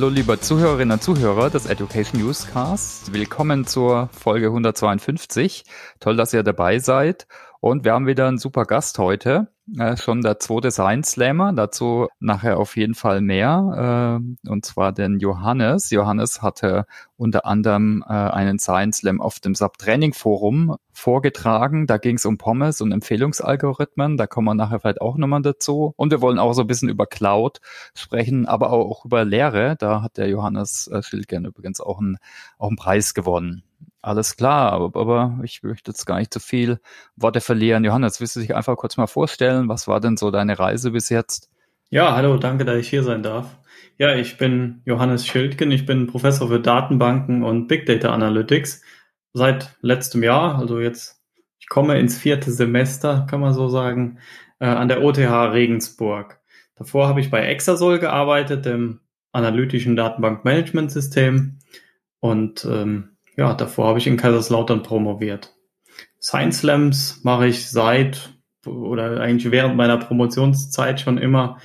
Hallo liebe Zuhörerinnen und Zuhörer des Education Newscast. Willkommen zur Folge 152. Toll, dass ihr dabei seid. Und wir haben wieder einen super Gast heute. Äh, schon der zweite Science Slammer. Dazu nachher auf jeden Fall mehr. Äh, und zwar den Johannes. Johannes hatte unter anderem äh, einen Science Slam auf dem Subtraining Forum vorgetragen. Da ging es um Pommes und Empfehlungsalgorithmen. Da kommen wir nachher vielleicht auch nochmal dazu. Und wir wollen auch so ein bisschen über Cloud sprechen, aber auch über Lehre. Da hat der Johannes äh, Schildgern übrigens auch einen, auch einen Preis gewonnen. Alles klar, aber, ich möchte jetzt gar nicht zu viel Worte verlieren. Johannes, willst du dich einfach kurz mal vorstellen? Was war denn so deine Reise bis jetzt? Ja, hallo, danke, dass ich hier sein darf. Ja, ich bin Johannes Schildgen, ich bin Professor für Datenbanken und Big Data Analytics seit letztem Jahr, also jetzt, ich komme ins vierte Semester, kann man so sagen, äh, an der OTH Regensburg. Davor habe ich bei Exasol gearbeitet, dem analytischen Datenbankmanagementsystem und ähm, ja, davor habe ich in Kaiserslautern promoviert. Science Slams mache ich seit oder eigentlich während meiner Promotionszeit schon immer.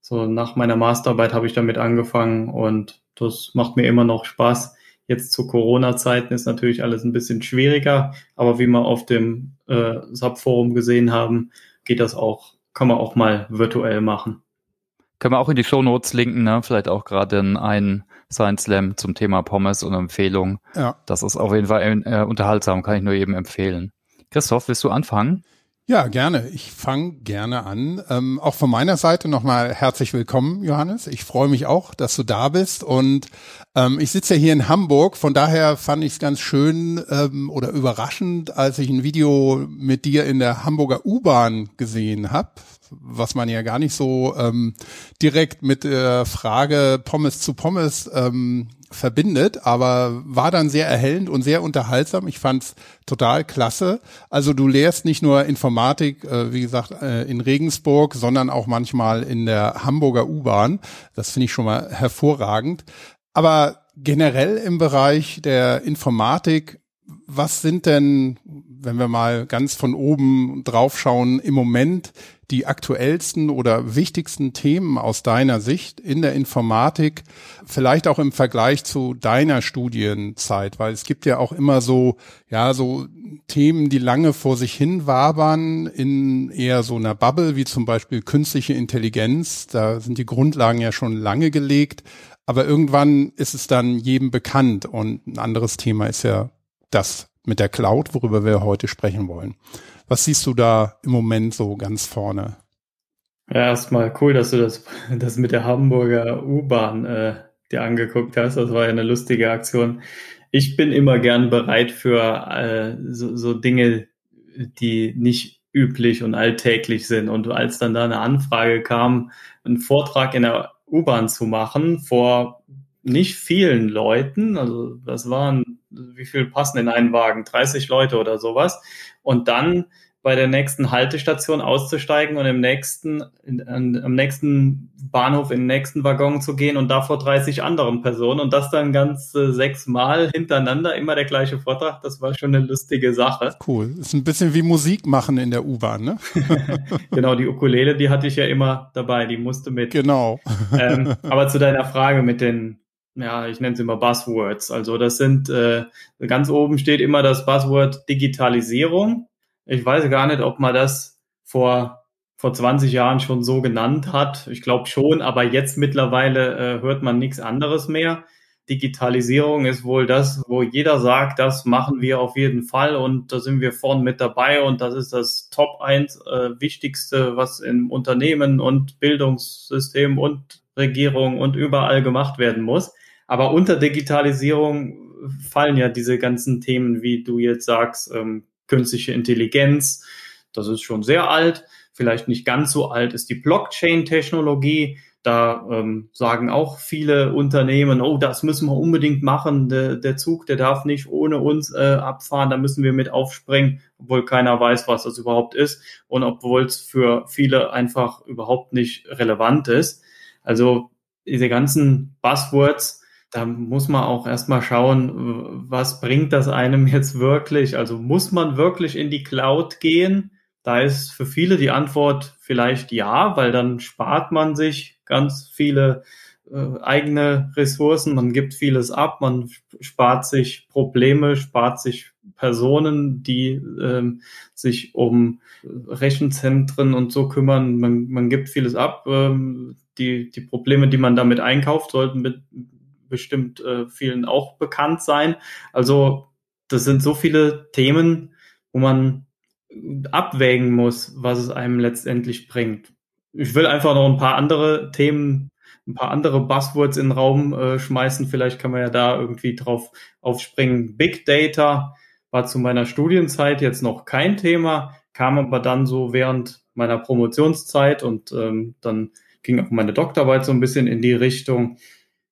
So nach meiner Masterarbeit habe ich damit angefangen und das macht mir immer noch Spaß. Jetzt zu Corona-Zeiten ist natürlich alles ein bisschen schwieriger, aber wie wir auf dem äh, Subforum gesehen haben, geht das auch, kann man auch mal virtuell machen. Können wir auch in die Show Notes linken, ne? Vielleicht auch gerade ein Science Slam zum Thema Pommes und Empfehlung. Ja. Das ist auf jeden Fall äh, unterhaltsam, kann ich nur jedem empfehlen. Christoph, willst du anfangen? Ja, gerne. Ich fange gerne an. Ähm, auch von meiner Seite nochmal herzlich willkommen, Johannes. Ich freue mich auch, dass du da bist. Und ähm, ich sitze ja hier in Hamburg. Von daher fand ich es ganz schön ähm, oder überraschend, als ich ein Video mit dir in der Hamburger U-Bahn gesehen habe was man ja gar nicht so ähm, direkt mit der Frage Pommes zu Pommes ähm, verbindet, aber war dann sehr erhellend und sehr unterhaltsam. Ich fand's total klasse. Also du lehrst nicht nur Informatik, äh, wie gesagt, äh, in Regensburg, sondern auch manchmal in der Hamburger U-Bahn. Das finde ich schon mal hervorragend. Aber generell im Bereich der Informatik, was sind denn, wenn wir mal ganz von oben draufschauen, im Moment die aktuellsten oder wichtigsten Themen aus deiner Sicht in der Informatik, vielleicht auch im Vergleich zu deiner Studienzeit, weil es gibt ja auch immer so, ja, so Themen, die lange vor sich hin wabern in eher so einer Bubble, wie zum Beispiel künstliche Intelligenz. Da sind die Grundlagen ja schon lange gelegt. Aber irgendwann ist es dann jedem bekannt und ein anderes Thema ist ja das mit der Cloud, worüber wir heute sprechen wollen. Was siehst du da im Moment so ganz vorne? Ja, erstmal cool, dass du das, das mit der Hamburger U-Bahn äh, dir angeguckt hast. Das war ja eine lustige Aktion. Ich bin immer gern bereit für äh, so, so Dinge, die nicht üblich und alltäglich sind. Und als dann da eine Anfrage kam, einen Vortrag in der U-Bahn zu machen vor nicht vielen Leuten, also das waren, wie viel passen in einen Wagen? 30 Leute oder sowas und dann bei der nächsten Haltestation auszusteigen und im nächsten, in, in, am nächsten Bahnhof in den nächsten Waggon zu gehen und da vor 30 anderen Personen und das dann ganz äh, sechs Mal hintereinander, immer der gleiche Vortrag, das war schon eine lustige Sache. Cool. Ist ein bisschen wie Musik machen in der U-Bahn, ne? genau, die Ukulele, die hatte ich ja immer dabei, die musste mit. Genau. ähm, aber zu deiner Frage mit den ja, ich nenne es immer Buzzwords. Also das sind, äh, ganz oben steht immer das Buzzword Digitalisierung. Ich weiß gar nicht, ob man das vor, vor 20 Jahren schon so genannt hat. Ich glaube schon, aber jetzt mittlerweile äh, hört man nichts anderes mehr. Digitalisierung ist wohl das, wo jeder sagt, das machen wir auf jeden Fall und da sind wir vorn mit dabei und das ist das Top 1 äh, Wichtigste, was im Unternehmen und Bildungssystem und Regierung und überall gemacht werden muss. Aber unter Digitalisierung fallen ja diese ganzen Themen, wie du jetzt sagst, ähm, künstliche Intelligenz. Das ist schon sehr alt. Vielleicht nicht ganz so alt ist die Blockchain-Technologie. Da ähm, sagen auch viele Unternehmen, oh, das müssen wir unbedingt machen. Der, der Zug, der darf nicht ohne uns äh, abfahren. Da müssen wir mit aufspringen, obwohl keiner weiß, was das überhaupt ist und obwohl es für viele einfach überhaupt nicht relevant ist. Also diese ganzen Buzzwords, da muss man auch erstmal schauen, was bringt das einem jetzt wirklich? Also muss man wirklich in die Cloud gehen? Da ist für viele die Antwort vielleicht ja, weil dann spart man sich ganz viele äh, eigene Ressourcen, man gibt vieles ab, man spart sich Probleme, spart sich Personen, die ähm, sich um Rechenzentren und so kümmern. Man, man gibt vieles ab. Ähm, die, die Probleme, die man damit einkauft, sollten mit bestimmt äh, vielen auch bekannt sein. Also das sind so viele Themen, wo man abwägen muss, was es einem letztendlich bringt. Ich will einfach noch ein paar andere Themen, ein paar andere Buzzwords in den Raum äh, schmeißen. Vielleicht kann man ja da irgendwie drauf aufspringen. Big Data war zu meiner Studienzeit jetzt noch kein Thema, kam aber dann so während meiner Promotionszeit und ähm, dann ging auch meine Doktorarbeit so ein bisschen in die Richtung.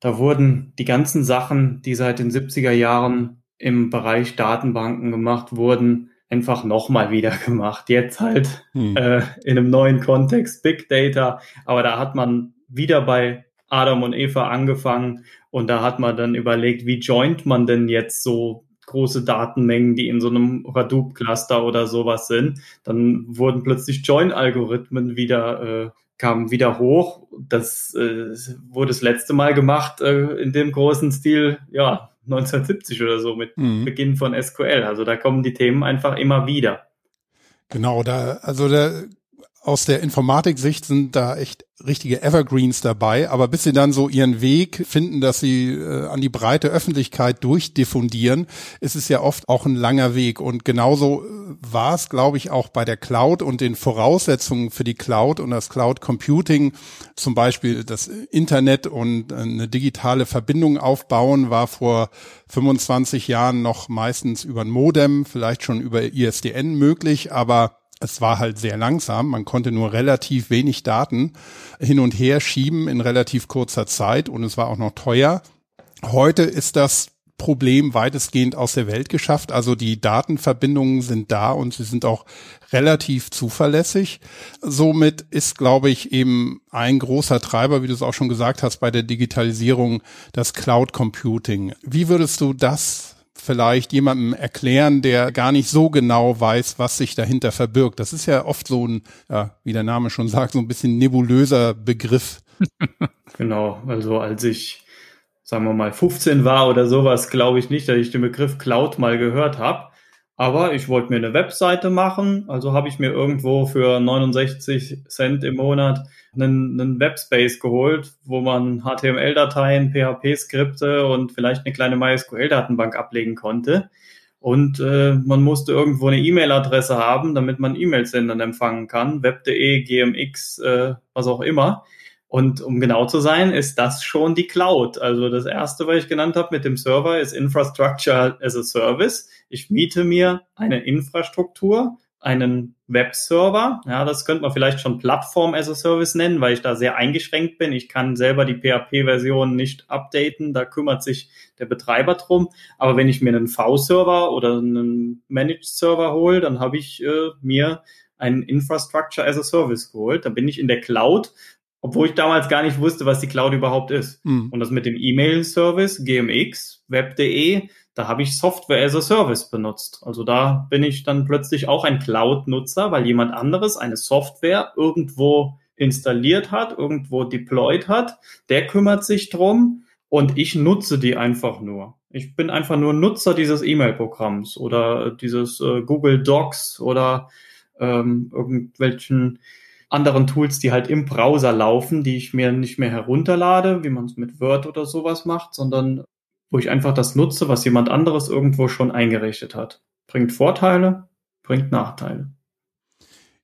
Da wurden die ganzen Sachen, die seit den 70er Jahren im Bereich Datenbanken gemacht wurden, einfach nochmal wieder gemacht. Jetzt halt hm. äh, in einem neuen Kontext, Big Data. Aber da hat man wieder bei Adam und Eva angefangen und da hat man dann überlegt, wie joint man denn jetzt so große Datenmengen, die in so einem Hadoop-Cluster oder sowas sind. Dann wurden plötzlich Join-Algorithmen wieder, äh, kamen wieder hoch. Das äh, wurde das letzte Mal gemacht äh, in dem großen Stil, ja, 1970 oder so mit mhm. Beginn von SQL. Also da kommen die Themen einfach immer wieder. Genau, da, also da aus der Informatik-Sicht sind da echt richtige Evergreens dabei, aber bis sie dann so ihren Weg finden, dass sie äh, an die breite Öffentlichkeit durchdiffundieren, ist es ja oft auch ein langer Weg. Und genauso äh, war es, glaube ich, auch bei der Cloud und den Voraussetzungen für die Cloud und das Cloud Computing, zum Beispiel das Internet und eine digitale Verbindung aufbauen, war vor 25 Jahren noch meistens über ein Modem, vielleicht schon über ISDN möglich, aber es war halt sehr langsam. Man konnte nur relativ wenig Daten hin und her schieben in relativ kurzer Zeit und es war auch noch teuer. Heute ist das Problem weitestgehend aus der Welt geschafft. Also die Datenverbindungen sind da und sie sind auch relativ zuverlässig. Somit ist, glaube ich, eben ein großer Treiber, wie du es auch schon gesagt hast, bei der Digitalisierung das Cloud Computing. Wie würdest du das vielleicht jemandem erklären, der gar nicht so genau weiß, was sich dahinter verbirgt. Das ist ja oft so ein, ja, wie der Name schon sagt, so ein bisschen nebulöser Begriff. genau, also als ich, sagen wir mal, 15 war oder sowas, glaube ich nicht, dass ich den Begriff Cloud mal gehört habe. Aber ich wollte mir eine Webseite machen, also habe ich mir irgendwo für 69 Cent im Monat einen, einen Webspace geholt, wo man HTML-Dateien, PHP-Skripte und vielleicht eine kleine MySQL-Datenbank ablegen konnte. Und äh, man musste irgendwo eine E-Mail-Adresse haben, damit man E-Mails dann empfangen kann, web.de, GMX, äh, was auch immer. Und um genau zu sein, ist das schon die Cloud. Also das erste, was ich genannt habe mit dem Server, ist Infrastructure as a Service. Ich miete mir eine Infrastruktur, einen Webserver. Ja, das könnte man vielleicht schon Plattform as a Service nennen, weil ich da sehr eingeschränkt bin. Ich kann selber die PHP-Version nicht updaten. Da kümmert sich der Betreiber drum. Aber wenn ich mir einen V-Server oder einen Managed Server hole, dann habe ich äh, mir einen Infrastructure as a Service geholt. Da bin ich in der Cloud obwohl ich damals gar nicht wusste, was die Cloud überhaupt ist. Mhm. Und das mit dem E-Mail-Service, GMX, web.de, da habe ich Software as a Service benutzt. Also da bin ich dann plötzlich auch ein Cloud-Nutzer, weil jemand anderes eine Software irgendwo installiert hat, irgendwo deployed hat. Der kümmert sich drum und ich nutze die einfach nur. Ich bin einfach nur Nutzer dieses E-Mail-Programms oder dieses äh, Google Docs oder ähm, irgendwelchen anderen Tools, die halt im Browser laufen, die ich mir nicht mehr herunterlade, wie man es mit Word oder sowas macht, sondern wo ich einfach das nutze, was jemand anderes irgendwo schon eingerichtet hat. Bringt Vorteile, bringt Nachteile.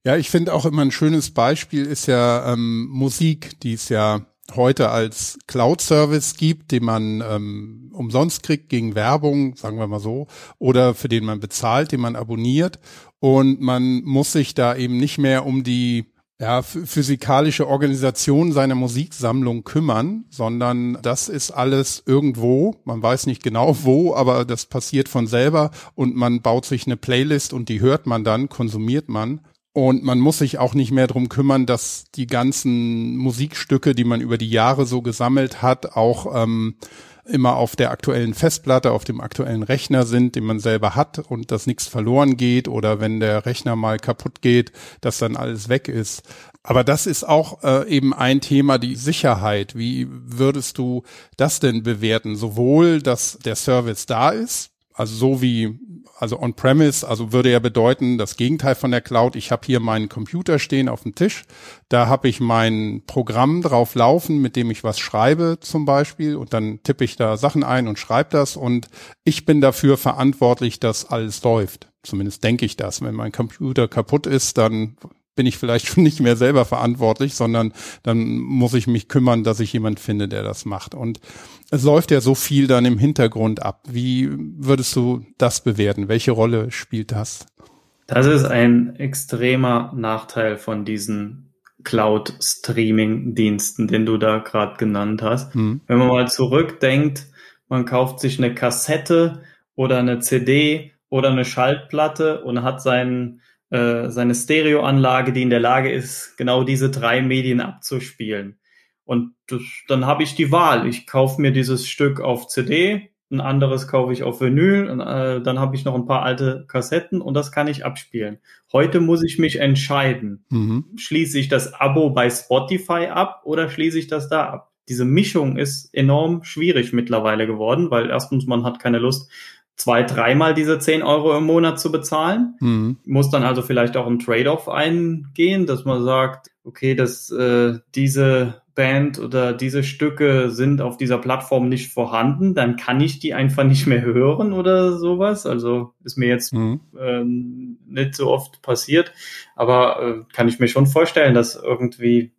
Ja, ich finde auch immer ein schönes Beispiel ist ja ähm, Musik, die es ja heute als Cloud-Service gibt, den man ähm, umsonst kriegt gegen Werbung, sagen wir mal so, oder für den man bezahlt, den man abonniert. Und man muss sich da eben nicht mehr um die ja, physikalische Organisation seiner Musiksammlung kümmern, sondern das ist alles irgendwo. Man weiß nicht genau wo, aber das passiert von selber und man baut sich eine Playlist und die hört man dann, konsumiert man. Und man muss sich auch nicht mehr drum kümmern, dass die ganzen Musikstücke, die man über die Jahre so gesammelt hat, auch ähm, immer auf der aktuellen Festplatte, auf dem aktuellen Rechner sind, den man selber hat und dass nichts verloren geht oder wenn der Rechner mal kaputt geht, dass dann alles weg ist. Aber das ist auch äh, eben ein Thema, die Sicherheit. Wie würdest du das denn bewerten? Sowohl, dass der Service da ist, also so wie, also on-premise, also würde ja bedeuten, das Gegenteil von der Cloud, ich habe hier meinen Computer stehen auf dem Tisch, da habe ich mein Programm drauf laufen, mit dem ich was schreibe zum Beispiel und dann tippe ich da Sachen ein und schreibe das und ich bin dafür verantwortlich, dass alles läuft. Zumindest denke ich das. Wenn mein Computer kaputt ist, dann bin ich vielleicht schon nicht mehr selber verantwortlich, sondern dann muss ich mich kümmern, dass ich jemand finde, der das macht. Und es läuft ja so viel dann im Hintergrund ab. Wie würdest du das bewerten? Welche Rolle spielt das? Das ist ein extremer Nachteil von diesen Cloud-Streaming-Diensten, den du da gerade genannt hast. Hm. Wenn man mal zurückdenkt, man kauft sich eine Kassette oder eine CD oder eine Schaltplatte und hat seinen äh, seine Stereoanlage, die in der Lage ist, genau diese drei Medien abzuspielen. Und das, dann habe ich die Wahl. Ich kaufe mir dieses Stück auf CD, ein anderes kaufe ich auf Vinyl, und, äh, dann habe ich noch ein paar alte Kassetten und das kann ich abspielen. Heute muss ich mich entscheiden. Mhm. Schließe ich das Abo bei Spotify ab oder schließe ich das da ab? Diese Mischung ist enorm schwierig mittlerweile geworden, weil erstens man hat keine Lust, zwei, dreimal diese 10 Euro im Monat zu bezahlen. Mhm. Muss dann also vielleicht auch ein Trade-off eingehen, dass man sagt, okay, dass äh, diese Band oder diese Stücke sind auf dieser Plattform nicht vorhanden, dann kann ich die einfach nicht mehr hören oder sowas. Also ist mir jetzt mhm. ähm, nicht so oft passiert, aber äh, kann ich mir schon vorstellen, dass irgendwie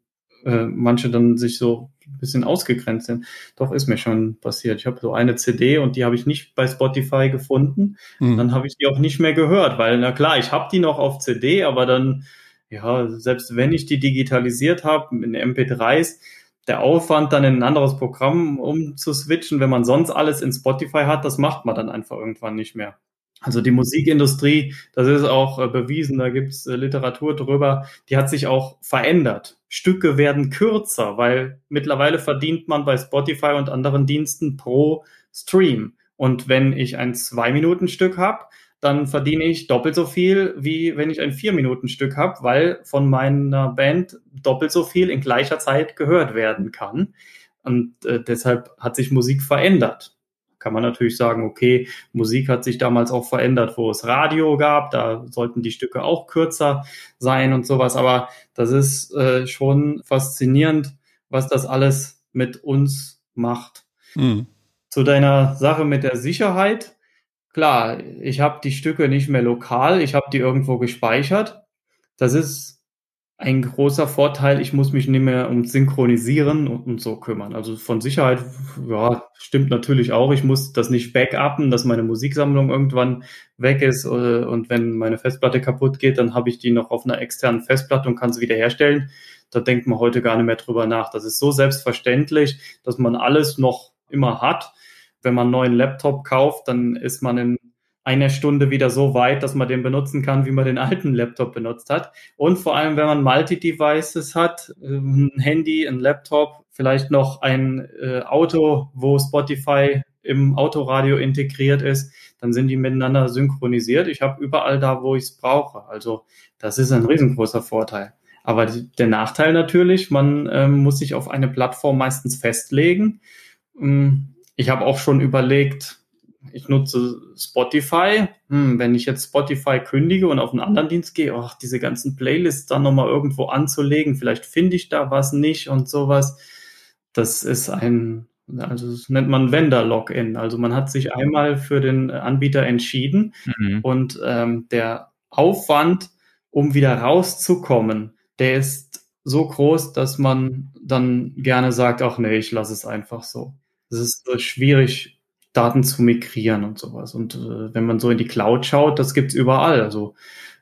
äh, manche dann sich so ein bisschen ausgegrenzt sind. Doch ist mir schon passiert. Ich habe so eine CD und die habe ich nicht bei Spotify gefunden. Mhm. Dann habe ich die auch nicht mehr gehört, weil na klar, ich habe die noch auf CD, aber dann ja, selbst wenn ich die digitalisiert habe in MP3s, der Aufwand dann in ein anderes Programm umzuswitchen, wenn man sonst alles in Spotify hat, das macht man dann einfach irgendwann nicht mehr. Also die Musikindustrie, das ist auch äh, bewiesen, da gibt's äh, Literatur drüber, die hat sich auch verändert. Stücke werden kürzer, weil mittlerweile verdient man bei Spotify und anderen Diensten pro Stream. Und wenn ich ein Zwei-Minuten-Stück habe, dann verdiene ich doppelt so viel, wie wenn ich ein Vier-Minuten-Stück habe, weil von meiner Band doppelt so viel in gleicher Zeit gehört werden kann. Und äh, deshalb hat sich Musik verändert kann man natürlich sagen, okay, Musik hat sich damals auch verändert, wo es Radio gab, da sollten die Stücke auch kürzer sein und sowas, aber das ist äh, schon faszinierend, was das alles mit uns macht. Mhm. Zu deiner Sache mit der Sicherheit, klar, ich habe die Stücke nicht mehr lokal, ich habe die irgendwo gespeichert. Das ist ein großer Vorteil, ich muss mich nicht mehr um Synchronisieren und, und, so kümmern. Also von Sicherheit, ja, stimmt natürlich auch. Ich muss das nicht backuppen, dass meine Musiksammlung irgendwann weg ist. Äh, und wenn meine Festplatte kaputt geht, dann habe ich die noch auf einer externen Festplatte und kann sie wiederherstellen. Da denkt man heute gar nicht mehr drüber nach. Das ist so selbstverständlich, dass man alles noch immer hat. Wenn man einen neuen Laptop kauft, dann ist man in einer Stunde wieder so weit, dass man den benutzen kann, wie man den alten Laptop benutzt hat. Und vor allem, wenn man Multi-Devices hat, ähm, ein Handy, ein Laptop, vielleicht noch ein äh, Auto, wo Spotify im Autoradio integriert ist, dann sind die miteinander synchronisiert. Ich habe überall da, wo ich es brauche. Also das ist ein riesengroßer Vorteil. Aber die, der Nachteil natürlich, man ähm, muss sich auf eine Plattform meistens festlegen. Ähm, ich habe auch schon überlegt, ich nutze Spotify. Hm, wenn ich jetzt Spotify kündige und auf einen anderen Dienst gehe, ach, diese ganzen Playlists dann nochmal irgendwo anzulegen, vielleicht finde ich da was nicht und sowas. Das ist ein, also das nennt man Vendor-Login. Also man hat sich einmal für den Anbieter entschieden mhm. und ähm, der Aufwand, um wieder rauszukommen, der ist so groß, dass man dann gerne sagt, ach nee, ich lasse es einfach so. Es ist so schwierig, Daten zu migrieren und sowas. Und äh, wenn man so in die Cloud schaut, das gibt's überall. Also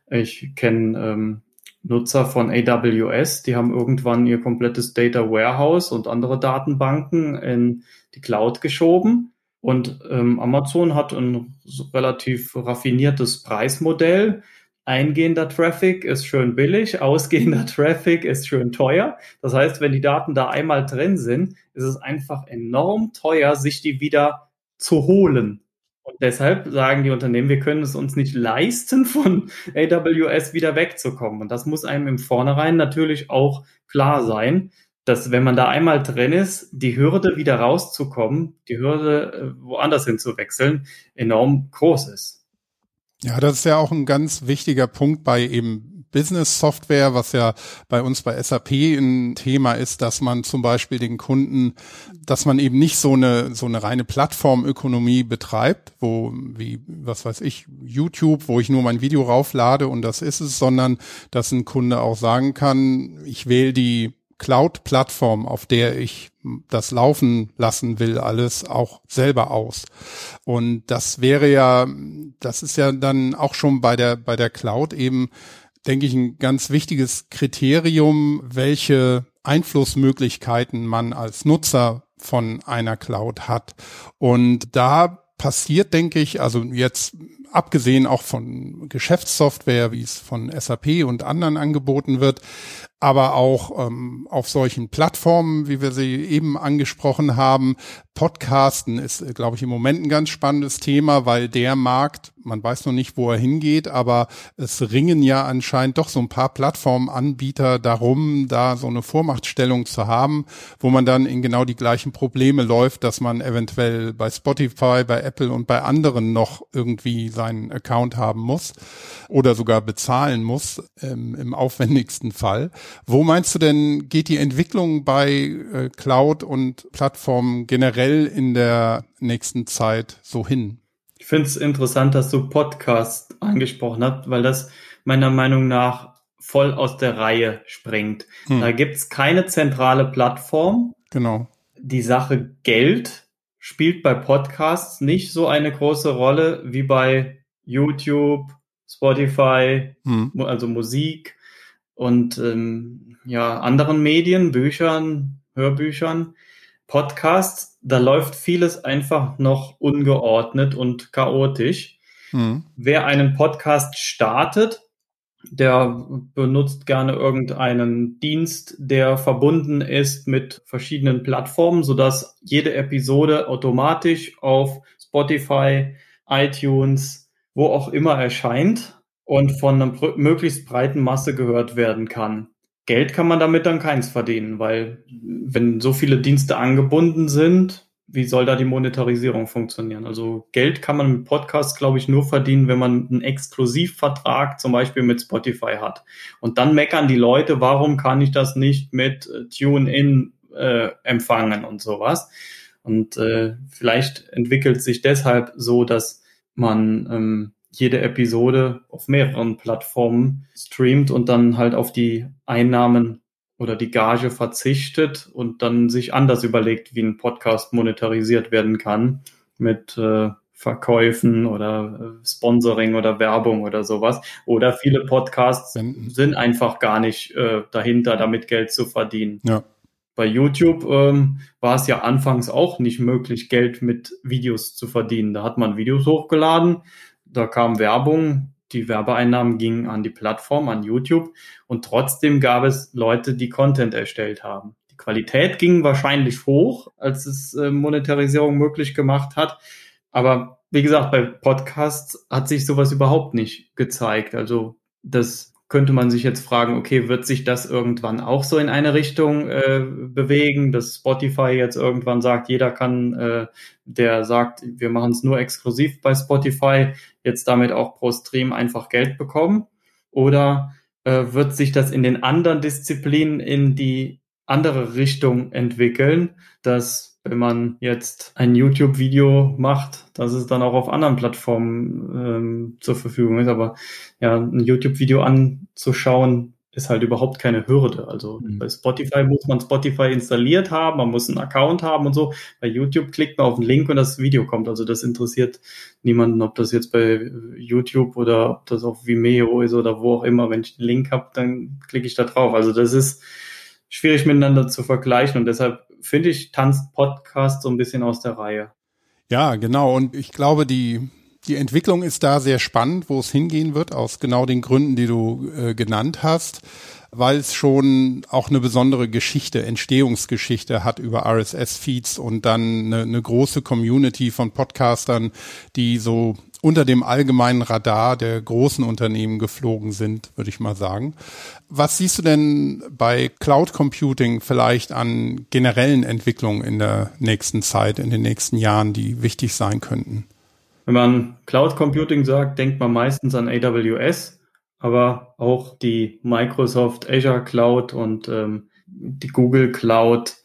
ich kenne ähm, Nutzer von AWS, die haben irgendwann ihr komplettes Data Warehouse und andere Datenbanken in die Cloud geschoben. Und ähm, Amazon hat ein relativ raffiniertes Preismodell. eingehender Traffic ist schön billig, ausgehender Traffic ist schön teuer. Das heißt, wenn die Daten da einmal drin sind, ist es einfach enorm teuer, sich die wieder zu holen. Und deshalb sagen die Unternehmen, wir können es uns nicht leisten, von AWS wieder wegzukommen. Und das muss einem im Vornherein natürlich auch klar sein, dass wenn man da einmal drin ist, die Hürde wieder rauszukommen, die Hürde äh, woanders hinzuwechseln, enorm groß ist. Ja, das ist ja auch ein ganz wichtiger Punkt bei eben Business Software, was ja bei uns bei SAP ein Thema ist, dass man zum Beispiel den Kunden, dass man eben nicht so eine, so eine reine Plattformökonomie betreibt, wo, wie, was weiß ich, YouTube, wo ich nur mein Video rauflade und das ist es, sondern dass ein Kunde auch sagen kann, ich wähle die Cloud-Plattform, auf der ich das laufen lassen will, alles auch selber aus. Und das wäre ja, das ist ja dann auch schon bei der, bei der Cloud eben, denke ich, ein ganz wichtiges Kriterium, welche Einflussmöglichkeiten man als Nutzer von einer Cloud hat. Und da passiert, denke ich, also jetzt abgesehen auch von Geschäftssoftware, wie es von SAP und anderen angeboten wird, aber auch ähm, auf solchen Plattformen, wie wir sie eben angesprochen haben. Podcasten ist, glaube ich, im Moment ein ganz spannendes Thema, weil der Markt, man weiß noch nicht, wo er hingeht, aber es ringen ja anscheinend doch so ein paar Plattformanbieter darum, da so eine Vormachtstellung zu haben, wo man dann in genau die gleichen Probleme läuft, dass man eventuell bei Spotify, bei Apple und bei anderen noch irgendwie seinen Account haben muss oder sogar bezahlen muss, ähm, im aufwendigsten Fall. Wo meinst du denn, geht die Entwicklung bei äh, Cloud und Plattformen generell in der nächsten Zeit so hin? Ich finde es interessant, dass du Podcast angesprochen hast, weil das meiner Meinung nach voll aus der Reihe springt. Hm. Da gibt's keine zentrale Plattform. Genau. Die Sache Geld spielt bei Podcasts nicht so eine große Rolle wie bei YouTube, Spotify, hm. also Musik und ähm, ja, anderen Medien, Büchern, Hörbüchern, Podcasts, da läuft vieles einfach noch ungeordnet und chaotisch. Hm. Wer einen Podcast startet, der benutzt gerne irgendeinen Dienst, der verbunden ist mit verschiedenen Plattformen, sodass jede Episode automatisch auf Spotify, iTunes, wo auch immer erscheint und von einer möglichst breiten Masse gehört werden kann. Geld kann man damit dann keins verdienen, weil wenn so viele Dienste angebunden sind, wie soll da die Monetarisierung funktionieren? Also Geld kann man mit Podcasts, glaube ich, nur verdienen, wenn man einen Exklusivvertrag zum Beispiel mit Spotify hat. Und dann meckern die Leute, warum kann ich das nicht mit äh, TuneIn äh, empfangen und sowas. Und äh, vielleicht entwickelt sich deshalb so, dass man ähm, jede Episode auf mehreren Plattformen streamt und dann halt auf die Einnahmen oder die Gage verzichtet und dann sich anders überlegt, wie ein Podcast monetarisiert werden kann mit äh, Verkäufen oder äh, Sponsoring oder Werbung oder sowas. Oder viele Podcasts sind einfach gar nicht äh, dahinter, damit Geld zu verdienen. Ja. Bei YouTube ähm, war es ja anfangs auch nicht möglich, Geld mit Videos zu verdienen. Da hat man Videos hochgeladen, da kam Werbung, die Werbeeinnahmen gingen an die Plattform, an YouTube und trotzdem gab es Leute, die Content erstellt haben. Die Qualität ging wahrscheinlich hoch, als es äh, Monetarisierung möglich gemacht hat. Aber wie gesagt, bei Podcasts hat sich sowas überhaupt nicht gezeigt. Also das könnte man sich jetzt fragen, okay, wird sich das irgendwann auch so in eine Richtung äh, bewegen, dass Spotify jetzt irgendwann sagt, jeder kann, äh, der sagt, wir machen es nur exklusiv bei Spotify, jetzt damit auch pro Stream einfach Geld bekommen? Oder äh, wird sich das in den anderen Disziplinen in die andere Richtung entwickeln, dass wenn man jetzt ein YouTube-Video macht, dass es dann auch auf anderen Plattformen ähm, zur Verfügung ist. Aber ja, ein YouTube-Video anzuschauen, ist halt überhaupt keine Hürde. Also mhm. bei Spotify muss man Spotify installiert haben, man muss einen Account haben und so. Bei YouTube klickt man auf den Link und das Video kommt. Also das interessiert niemanden, ob das jetzt bei YouTube oder ob das auf Vimeo ist oder wo auch immer. Wenn ich den Link habe, dann klicke ich da drauf. Also das ist schwierig miteinander zu vergleichen und deshalb finde ich, tanzt Podcast so ein bisschen aus der Reihe. Ja, genau. Und ich glaube, die, die Entwicklung ist da sehr spannend, wo es hingehen wird, aus genau den Gründen, die du äh, genannt hast, weil es schon auch eine besondere Geschichte, Entstehungsgeschichte hat über RSS-Feeds und dann eine, eine große Community von Podcastern, die so unter dem allgemeinen Radar der großen Unternehmen geflogen sind, würde ich mal sagen. Was siehst du denn bei Cloud Computing vielleicht an generellen Entwicklungen in der nächsten Zeit, in den nächsten Jahren, die wichtig sein könnten? Wenn man Cloud Computing sagt, denkt man meistens an AWS, aber auch die Microsoft Azure Cloud und ähm, die Google Cloud.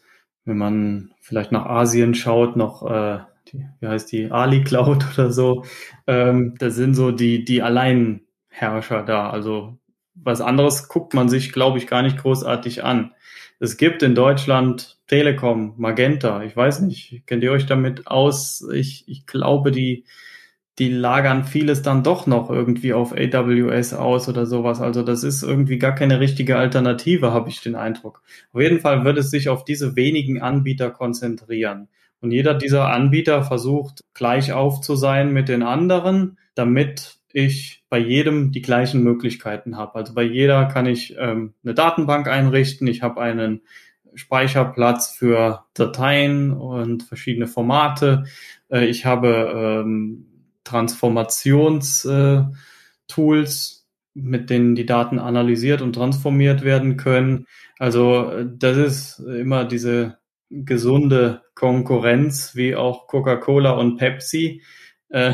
Wenn man vielleicht nach Asien schaut, noch äh, die, wie heißt die, Ali Cloud oder so. Ähm, das sind so die, die Alleinherrscher da. Also was anderes guckt man sich, glaube ich, gar nicht großartig an. Es gibt in Deutschland Telekom, Magenta, ich weiß nicht, kennt ihr euch damit aus? Ich, ich glaube, die, die lagern vieles dann doch noch irgendwie auf AWS aus oder sowas. Also das ist irgendwie gar keine richtige Alternative, habe ich den Eindruck. Auf jeden Fall wird es sich auf diese wenigen Anbieter konzentrieren. Und jeder dieser Anbieter versucht gleich auf zu sein mit den anderen, damit ich bei jedem die gleichen Möglichkeiten habe. Also bei jeder kann ich ähm, eine Datenbank einrichten, ich habe einen Speicherplatz für Dateien und verschiedene Formate. Äh, ich habe ähm, Transformationstools, äh, mit denen die Daten analysiert und transformiert werden können. Also äh, das ist immer diese gesunde Konkurrenz wie auch Coca-Cola und Pepsi. Äh,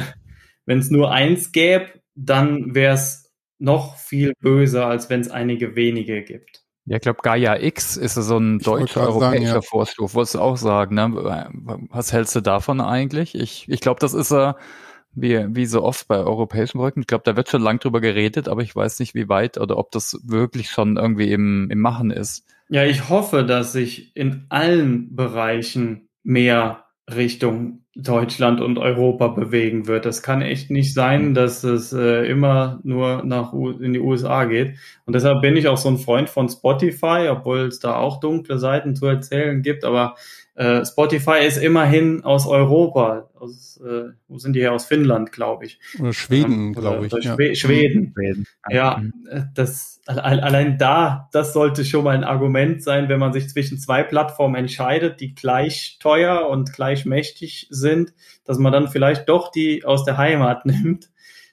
wenn es nur eins gäbe, dann wäre es noch viel böser, als wenn es einige wenige gibt. Ja, ich glaube, Gaia X ist so ein deutsch-europäischer ja. Vorstoß, wolltest du auch sagen. Ne? Was hältst du davon eigentlich? Ich, ich glaube, das ist äh, wie, wie so oft bei europäischen Projekten. Ich glaube, da wird schon lang drüber geredet, aber ich weiß nicht, wie weit oder ob das wirklich schon irgendwie im, im Machen ist. Ja, ich hoffe, dass sich in allen Bereichen mehr Richtung Deutschland und Europa bewegen wird. Das kann echt nicht sein, mhm. dass es äh, immer nur nach U in die USA geht. Und deshalb bin ich auch so ein Freund von Spotify, obwohl es da auch dunkle Seiten zu erzählen gibt. Aber äh, Spotify ist immerhin aus Europa. Aus, äh, wo sind die her? Aus Finnland, glaube ich. Oder Schweden, ähm, glaube ich. Ja. Schweden. Schweden. Ja, mhm. das allein da, das sollte schon mal ein Argument sein, wenn man sich zwischen zwei Plattformen entscheidet, die gleich teuer und gleich mächtig sind, dass man dann vielleicht doch die aus der Heimat nimmt,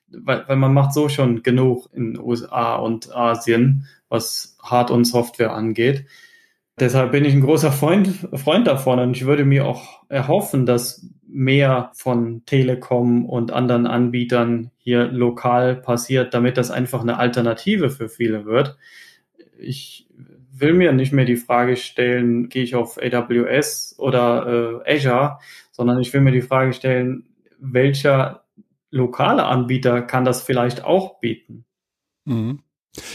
weil, weil man macht so schon genug in USA und Asien, was Hard- und Software angeht. Deshalb bin ich ein großer Freund, Freund davon und ich würde mir auch erhoffen, dass mehr von Telekom und anderen Anbietern hier lokal passiert, damit das einfach eine Alternative für viele wird. Ich will mir nicht mehr die Frage stellen, gehe ich auf AWS oder äh, Azure, sondern ich will mir die Frage stellen, welcher lokale Anbieter kann das vielleicht auch bieten? Mhm.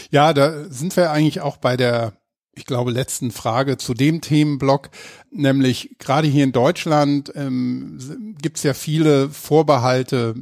Ja, da sind wir eigentlich auch bei der ich glaube, letzten Frage zu dem Themenblock, nämlich gerade hier in Deutschland ähm, gibt es ja viele Vorbehalte,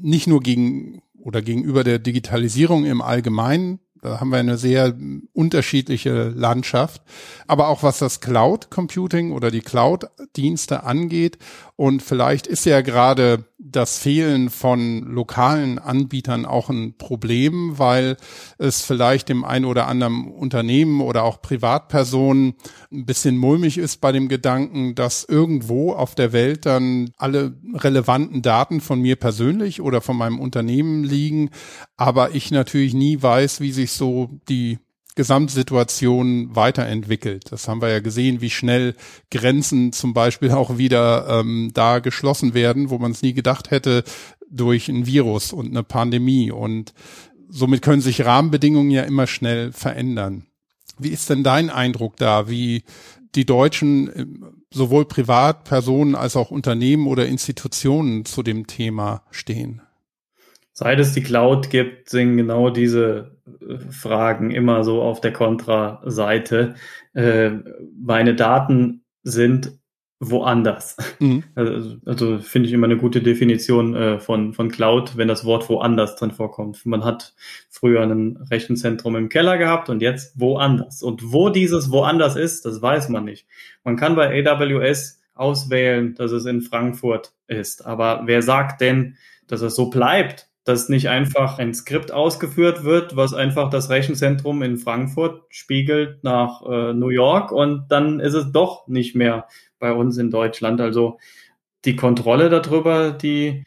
nicht nur gegen oder gegenüber der Digitalisierung im Allgemeinen, da haben wir eine sehr unterschiedliche Landschaft. Aber auch was das Cloud Computing oder die Cloud-Dienste angeht. Und vielleicht ist ja gerade das Fehlen von lokalen Anbietern auch ein Problem, weil es vielleicht dem einen oder anderen Unternehmen oder auch Privatpersonen ein bisschen mulmig ist bei dem Gedanken, dass irgendwo auf der Welt dann alle relevanten Daten von mir persönlich oder von meinem Unternehmen liegen, aber ich natürlich nie weiß, wie sich so die Gesamtsituation weiterentwickelt. Das haben wir ja gesehen, wie schnell Grenzen zum Beispiel auch wieder ähm, da geschlossen werden, wo man es nie gedacht hätte, durch ein Virus und eine Pandemie. Und somit können sich Rahmenbedingungen ja immer schnell verändern. Wie ist denn dein Eindruck da, wie die Deutschen äh, sowohl Privatpersonen als auch Unternehmen oder Institutionen zu dem Thema stehen? Seit es die Cloud gibt, sind genau diese Fragen immer so auf der Kontra-Seite. Äh, meine Daten sind woanders. Mhm. Also, also finde ich immer eine gute Definition äh, von, von Cloud, wenn das Wort woanders drin vorkommt. Man hat früher ein Rechenzentrum im Keller gehabt und jetzt woanders. Und wo dieses woanders ist, das weiß man nicht. Man kann bei AWS auswählen, dass es in Frankfurt ist. Aber wer sagt denn, dass es so bleibt? Dass nicht einfach ein Skript ausgeführt wird, was einfach das Rechenzentrum in Frankfurt spiegelt nach äh, New York und dann ist es doch nicht mehr bei uns in Deutschland. Also die Kontrolle darüber, die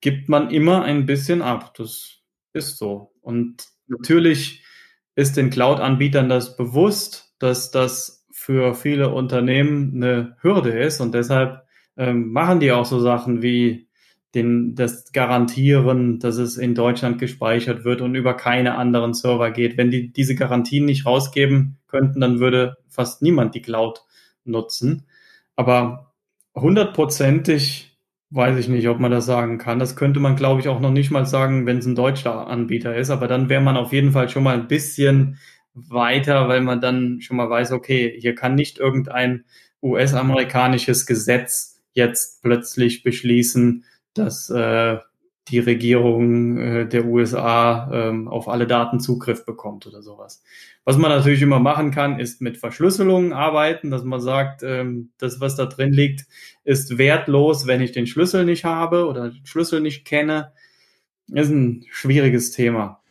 gibt man immer ein bisschen ab. Das ist so. Und natürlich ist den Cloud-Anbietern das bewusst, dass das für viele Unternehmen eine Hürde ist und deshalb ähm, machen die auch so Sachen wie den, das Garantieren, dass es in Deutschland gespeichert wird und über keine anderen Server geht. Wenn die diese Garantien nicht rausgeben könnten, dann würde fast niemand die Cloud nutzen. Aber hundertprozentig Weiß ich nicht, ob man das sagen kann. Das könnte man, glaube ich, auch noch nicht mal sagen, wenn es ein deutscher Anbieter ist. Aber dann wäre man auf jeden Fall schon mal ein bisschen weiter, weil man dann schon mal weiß, okay, hier kann nicht irgendein US-amerikanisches Gesetz jetzt plötzlich beschließen, dass äh, die Regierung äh, der USA ähm, auf alle Daten Zugriff bekommt oder sowas. Was man natürlich immer machen kann, ist mit Verschlüsselungen arbeiten, dass man sagt, ähm, das, was da drin liegt, ist wertlos, wenn ich den Schlüssel nicht habe oder den Schlüssel nicht kenne. Ist ein schwieriges Thema.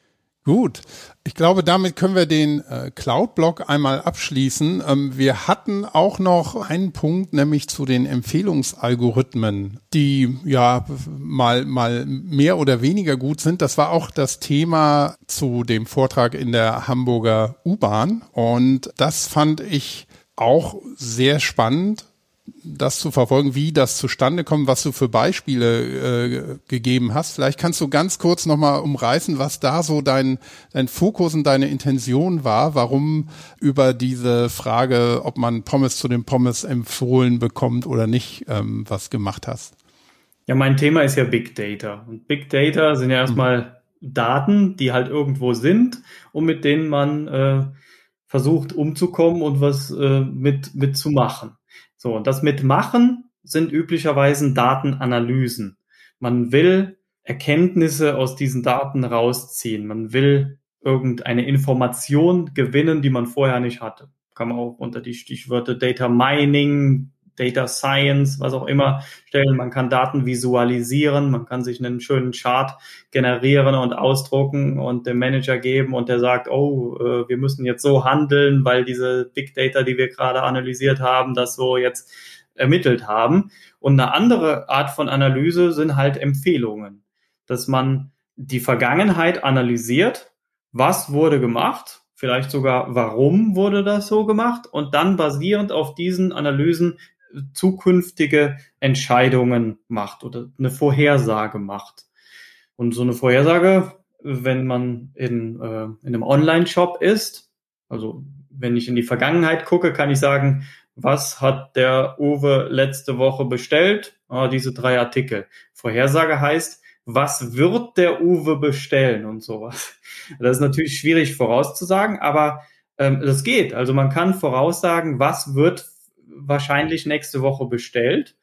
Gut, ich glaube, damit können wir den äh, Cloud-Block einmal abschließen. Ähm, wir hatten auch noch einen Punkt, nämlich zu den Empfehlungsalgorithmen, die ja mal, mal mehr oder weniger gut sind. Das war auch das Thema zu dem Vortrag in der Hamburger U-Bahn. Und das fand ich auch sehr spannend das zu verfolgen, wie das zustande kommt, was du für Beispiele äh, gegeben hast. Vielleicht kannst du ganz kurz nochmal umreißen, was da so dein, dein Fokus und deine Intention war, warum über diese Frage, ob man Pommes zu den Pommes empfohlen bekommt oder nicht, ähm, was gemacht hast. Ja, mein Thema ist ja Big Data. Und Big Data sind ja erstmal mhm. Daten, die halt irgendwo sind und mit denen man äh, versucht umzukommen und was äh, mit, mit zu machen. So, und das Mitmachen sind üblicherweise Datenanalysen. Man will Erkenntnisse aus diesen Daten rausziehen. Man will irgendeine Information gewinnen, die man vorher nicht hatte. Kann man auch unter die Stichwörter Data Mining, Data Science, was auch immer stellen. Man kann Daten visualisieren, man kann sich einen schönen Chart generieren und ausdrucken und dem Manager geben und der sagt, oh, äh, wir müssen jetzt so handeln, weil diese Big Data, die wir gerade analysiert haben, das so jetzt ermittelt haben. Und eine andere Art von Analyse sind halt Empfehlungen, dass man die Vergangenheit analysiert, was wurde gemacht, vielleicht sogar warum wurde das so gemacht und dann basierend auf diesen Analysen zukünftige Entscheidungen macht oder eine Vorhersage macht. Und so eine Vorhersage, wenn man in, äh, in einem Online-Shop ist, also wenn ich in die Vergangenheit gucke, kann ich sagen, was hat der Uwe letzte Woche bestellt? Ah, diese drei Artikel. Vorhersage heißt, was wird der Uwe bestellen und sowas. Das ist natürlich schwierig vorauszusagen, aber ähm, das geht. Also man kann voraussagen, was wird wahrscheinlich nächste Woche bestellt,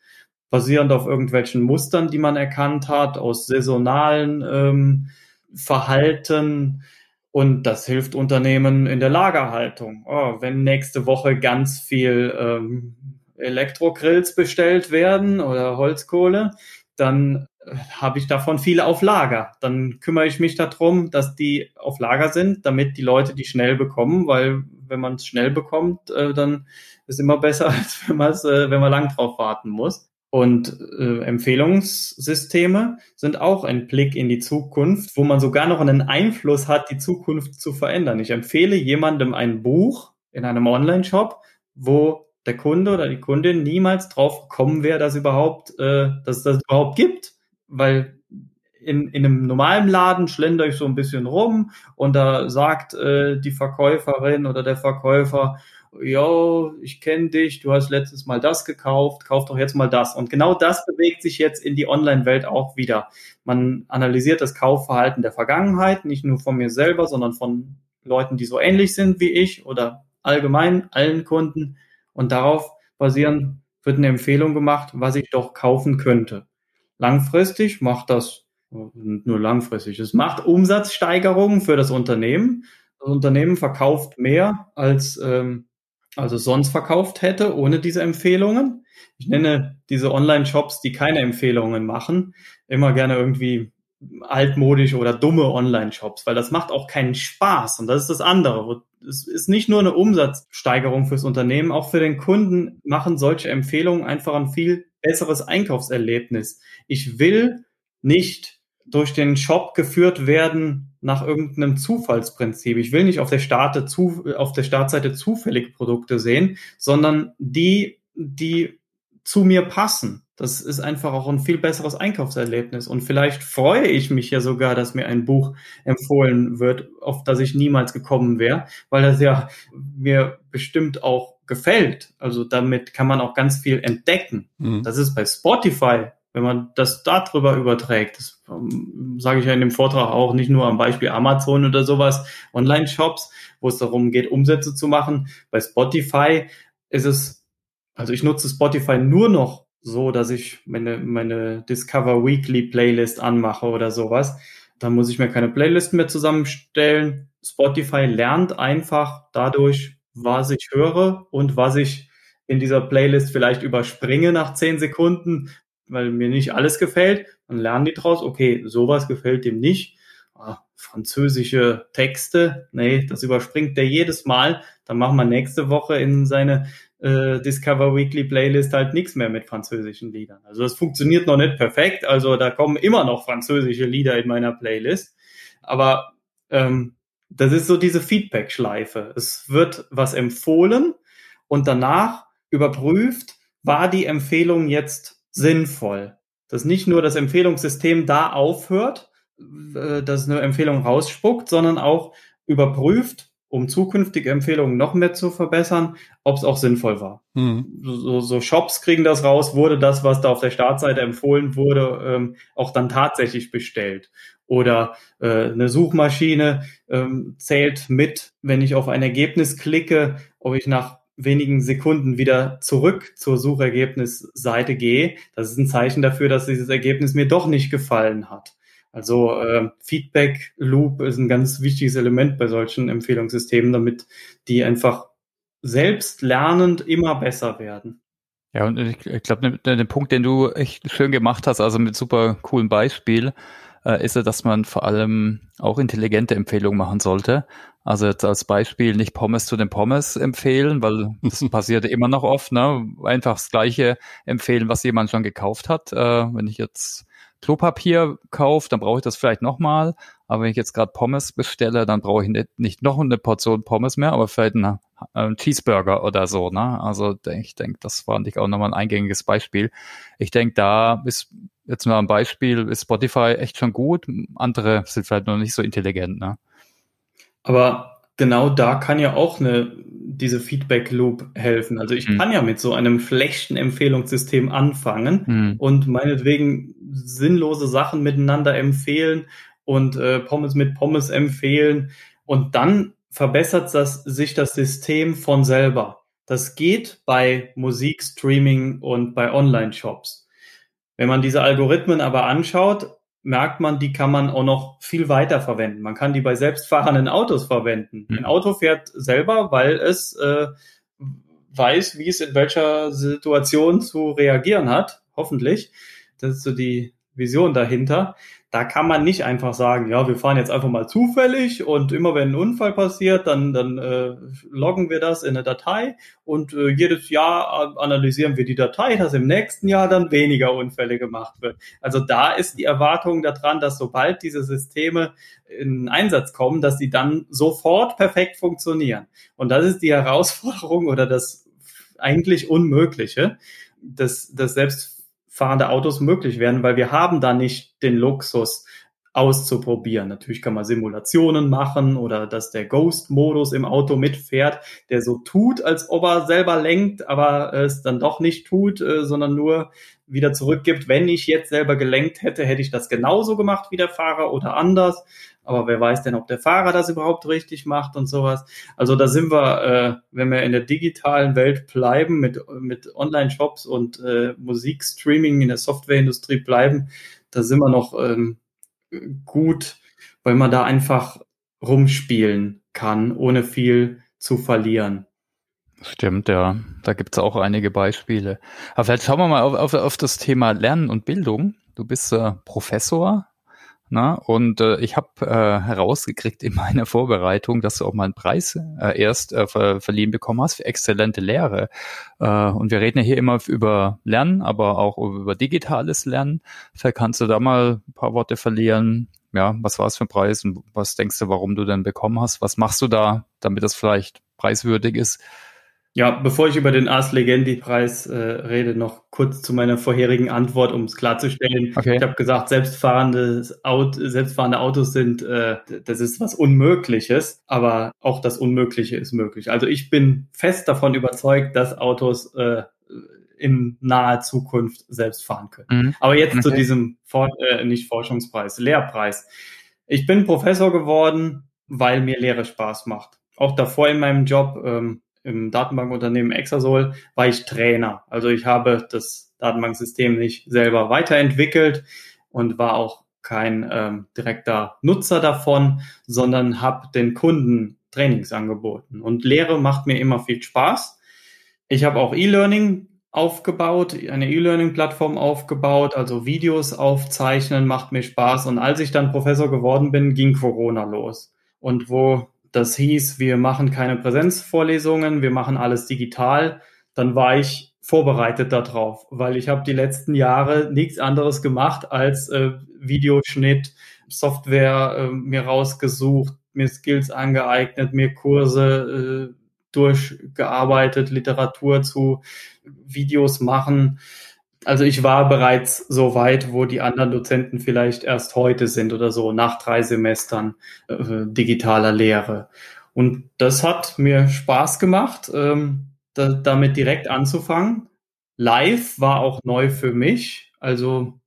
basierend auf irgendwelchen Mustern, die man erkannt hat, aus saisonalen ähm, Verhalten. Und das hilft Unternehmen in der Lagerhaltung. Oh, wenn nächste Woche ganz viel ähm, Elektrogrills bestellt werden oder Holzkohle, dann habe ich davon viele auf Lager. Dann kümmere ich mich darum, dass die auf Lager sind, damit die Leute die schnell bekommen, weil wenn man es schnell bekommt, äh, dann ist immer besser, als wenn, äh, wenn man lang drauf warten muss. Und äh, Empfehlungssysteme sind auch ein Blick in die Zukunft, wo man sogar noch einen Einfluss hat, die Zukunft zu verändern. Ich empfehle jemandem ein Buch in einem Online-Shop, wo der Kunde oder die Kundin niemals drauf kommen wäre, dass überhaupt, äh, dass es das überhaupt gibt, weil in, in einem normalen Laden schlender ich so ein bisschen rum und da sagt äh, die Verkäuferin oder der Verkäufer, yo, ich kenne dich, du hast letztes Mal das gekauft, kauf doch jetzt mal das. Und genau das bewegt sich jetzt in die Online-Welt auch wieder. Man analysiert das Kaufverhalten der Vergangenheit, nicht nur von mir selber, sondern von Leuten, die so ähnlich sind wie ich oder allgemein allen Kunden. Und darauf basierend wird eine Empfehlung gemacht, was ich doch kaufen könnte. Langfristig macht das nur langfristig. Es macht Umsatzsteigerungen für das Unternehmen. Das Unternehmen verkauft mehr als ähm, also sonst verkauft hätte ohne diese Empfehlungen. ich nenne diese Online-Shops, die keine Empfehlungen machen, immer gerne irgendwie altmodisch oder dumme Online-Shops, weil das macht auch keinen Spaß. Und das ist das andere. Es ist nicht nur eine Umsatzsteigerung fürs Unternehmen, auch für den Kunden machen solche Empfehlungen einfach ein viel besseres Einkaufserlebnis. Ich will nicht durch den Shop geführt werden nach irgendeinem Zufallsprinzip. Ich will nicht auf der, Starte zu, auf der Startseite zufällig Produkte sehen, sondern die, die zu mir passen. Das ist einfach auch ein viel besseres Einkaufserlebnis. Und vielleicht freue ich mich ja sogar, dass mir ein Buch empfohlen wird, auf das ich niemals gekommen wäre, weil das ja mir bestimmt auch gefällt. Also damit kann man auch ganz viel entdecken. Mhm. Das ist bei Spotify wenn man das darüber überträgt, das ähm, sage ich ja in dem Vortrag auch nicht nur am Beispiel Amazon oder sowas, Online-Shops, wo es darum geht, Umsätze zu machen. Bei Spotify ist es, also ich nutze Spotify nur noch so, dass ich meine, meine Discover Weekly Playlist anmache oder sowas. Dann muss ich mir keine Playlisten mehr zusammenstellen. Spotify lernt einfach dadurch, was ich höre und was ich in dieser Playlist vielleicht überspringe nach zehn Sekunden, weil mir nicht alles gefällt. Dann lernen die draus, okay, sowas gefällt dem nicht. Ah, französische Texte, nee, das überspringt der jedes Mal. Dann machen wir nächste Woche in seine äh, Discover Weekly Playlist halt nichts mehr mit französischen Liedern. Also das funktioniert noch nicht perfekt. Also da kommen immer noch französische Lieder in meiner Playlist. Aber ähm, das ist so diese Feedback-Schleife. Es wird was empfohlen und danach überprüft, war die Empfehlung jetzt sinnvoll. Dass nicht nur das Empfehlungssystem da aufhört, äh, dass eine Empfehlung rausspuckt, sondern auch überprüft, um zukünftige Empfehlungen noch mehr zu verbessern, ob es auch sinnvoll war. Mhm. So, so, Shops kriegen das raus, wurde das, was da auf der Startseite empfohlen wurde, ähm, auch dann tatsächlich bestellt. Oder äh, eine Suchmaschine ähm, zählt mit, wenn ich auf ein Ergebnis klicke, ob ich nach wenigen Sekunden wieder zurück zur Suchergebnisseite gehe. Das ist ein Zeichen dafür, dass dieses Ergebnis mir doch nicht gefallen hat. Also äh, Feedback Loop ist ein ganz wichtiges Element bei solchen Empfehlungssystemen, damit die einfach selbst lernend immer besser werden. Ja, und ich, ich glaube, der, der Punkt, den du echt schön gemacht hast, also mit super coolen Beispiel, äh, ist ja, dass man vor allem auch intelligente Empfehlungen machen sollte. Also jetzt als Beispiel nicht Pommes zu den Pommes empfehlen, weil das passiert immer noch oft, ne? Einfach das gleiche empfehlen, was jemand schon gekauft hat. Äh, wenn ich jetzt Klopapier kaufe, dann brauche ich das vielleicht nochmal. Aber wenn ich jetzt gerade Pommes bestelle, dann brauche ich nicht, nicht, noch eine Portion Pommes mehr, aber vielleicht einen, einen Cheeseburger oder so. Ne? Also ich denke, das war nicht auch nochmal ein eingängiges Beispiel. Ich denke, da ist jetzt mal ein Beispiel, ist Spotify echt schon gut. Andere sind vielleicht noch nicht so intelligent. Ne? Aber genau da kann ja auch eine, diese Feedback Loop helfen. Also ich mhm. kann ja mit so einem schlechten Empfehlungssystem anfangen mhm. und meinetwegen sinnlose Sachen miteinander empfehlen und äh, Pommes mit Pommes empfehlen und dann verbessert das, sich das System von selber. Das geht bei Musikstreaming und bei Online-Shops. Wenn man diese Algorithmen aber anschaut, merkt man, die kann man auch noch viel weiter verwenden. Man kann die bei selbstfahrenden Autos verwenden. Mhm. Ein Auto fährt selber, weil es äh, weiß, wie es in welcher Situation zu reagieren hat, hoffentlich. Das ist so die Vision dahinter. Da kann man nicht einfach sagen, ja, wir fahren jetzt einfach mal zufällig und immer wenn ein Unfall passiert, dann, dann äh, loggen wir das in eine Datei und äh, jedes Jahr analysieren wir die Datei, dass im nächsten Jahr dann weniger Unfälle gemacht wird. Also da ist die Erwartung daran, dass sobald diese Systeme in Einsatz kommen, dass sie dann sofort perfekt funktionieren. Und das ist die Herausforderung oder das eigentlich Unmögliche, dass, dass selbst fahrende Autos möglich werden, weil wir haben da nicht den Luxus auszuprobieren. Natürlich kann man Simulationen machen oder dass der Ghost-Modus im Auto mitfährt, der so tut, als ob er selber lenkt, aber es dann doch nicht tut, äh, sondern nur wieder zurückgibt. Wenn ich jetzt selber gelenkt hätte, hätte ich das genauso gemacht wie der Fahrer oder anders. Aber wer weiß denn, ob der Fahrer das überhaupt richtig macht und sowas. Also da sind wir, äh, wenn wir in der digitalen Welt bleiben, mit, mit Online-Shops und äh, Musikstreaming in der Softwareindustrie bleiben, da sind wir noch ähm, gut, weil man da einfach rumspielen kann, ohne viel zu verlieren. Stimmt, ja. Da gibt's auch einige Beispiele. Aber vielleicht schauen wir mal auf, auf, auf das Thema Lernen und Bildung. Du bist äh, Professor na, und äh, ich habe äh, herausgekriegt in meiner Vorbereitung, dass du auch mal einen Preis äh, erst äh, ver verliehen bekommen hast für exzellente Lehre. Äh, und wir reden ja hier immer über Lernen, aber auch über digitales Lernen. Vielleicht kannst du da mal ein paar Worte verlieren. Ja, was war es für ein Preis und was denkst du, warum du denn bekommen hast? Was machst du da, damit das vielleicht preiswürdig ist? Ja, bevor ich über den Ars Legendi-Preis äh, rede, noch kurz zu meiner vorherigen Antwort, um es klarzustellen. Okay. Ich habe gesagt, selbstfahrende, Auto, selbstfahrende Autos sind, äh, das ist was Unmögliches, aber auch das Unmögliche ist möglich. Also ich bin fest davon überzeugt, dass Autos äh, in naher Zukunft selbst fahren können. Mhm. Aber jetzt okay. zu diesem, For äh, nicht Forschungspreis, Lehrpreis. Ich bin Professor geworden, weil mir Lehre Spaß macht. Auch davor in meinem Job ähm, im Datenbankunternehmen Exasol war ich Trainer. Also ich habe das Datenbanksystem nicht selber weiterentwickelt und war auch kein ähm, direkter Nutzer davon, sondern habe den Kunden Trainings angeboten. Und Lehre macht mir immer viel Spaß. Ich habe auch E-Learning aufgebaut, eine E-Learning-Plattform aufgebaut, also Videos aufzeichnen macht mir Spaß. Und als ich dann Professor geworden bin, ging Corona los. Und wo das hieß, wir machen keine Präsenzvorlesungen, wir machen alles digital, dann war ich vorbereitet darauf, weil ich habe die letzten Jahre nichts anderes gemacht als äh, Videoschnitt, Software äh, mir rausgesucht, mir Skills angeeignet, mir Kurse äh, durchgearbeitet, Literatur zu Videos machen also ich war bereits so weit, wo die anderen Dozenten vielleicht erst heute sind oder so, nach drei Semestern äh, digitaler Lehre. Und das hat mir Spaß gemacht, ähm, da, damit direkt anzufangen. Live war auch neu für mich. Also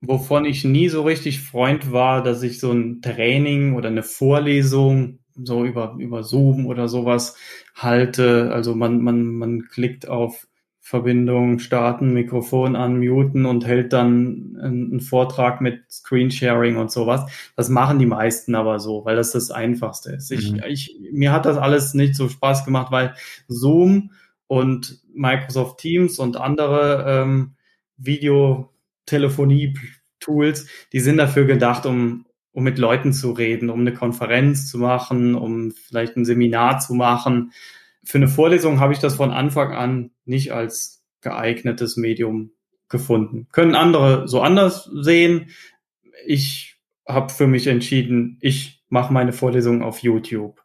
wovon ich nie so richtig Freund war, dass ich so ein Training oder eine Vorlesung so über, über Zoom oder sowas halte. Also man, man, man klickt auf Verbindung starten, Mikrofon unmuten und hält dann einen Vortrag mit Screensharing und sowas. Das machen die meisten aber so, weil das das Einfachste ist. Ich, mhm. ich, mir hat das alles nicht so Spaß gemacht, weil Zoom und Microsoft Teams und andere ähm, Videotelefonie-Tools, die sind dafür gedacht, um, um mit Leuten zu reden, um eine Konferenz zu machen, um vielleicht ein Seminar zu machen für eine Vorlesung habe ich das von Anfang an nicht als geeignetes Medium gefunden. Können andere so anders sehen. Ich habe für mich entschieden, ich mache meine Vorlesung auf YouTube.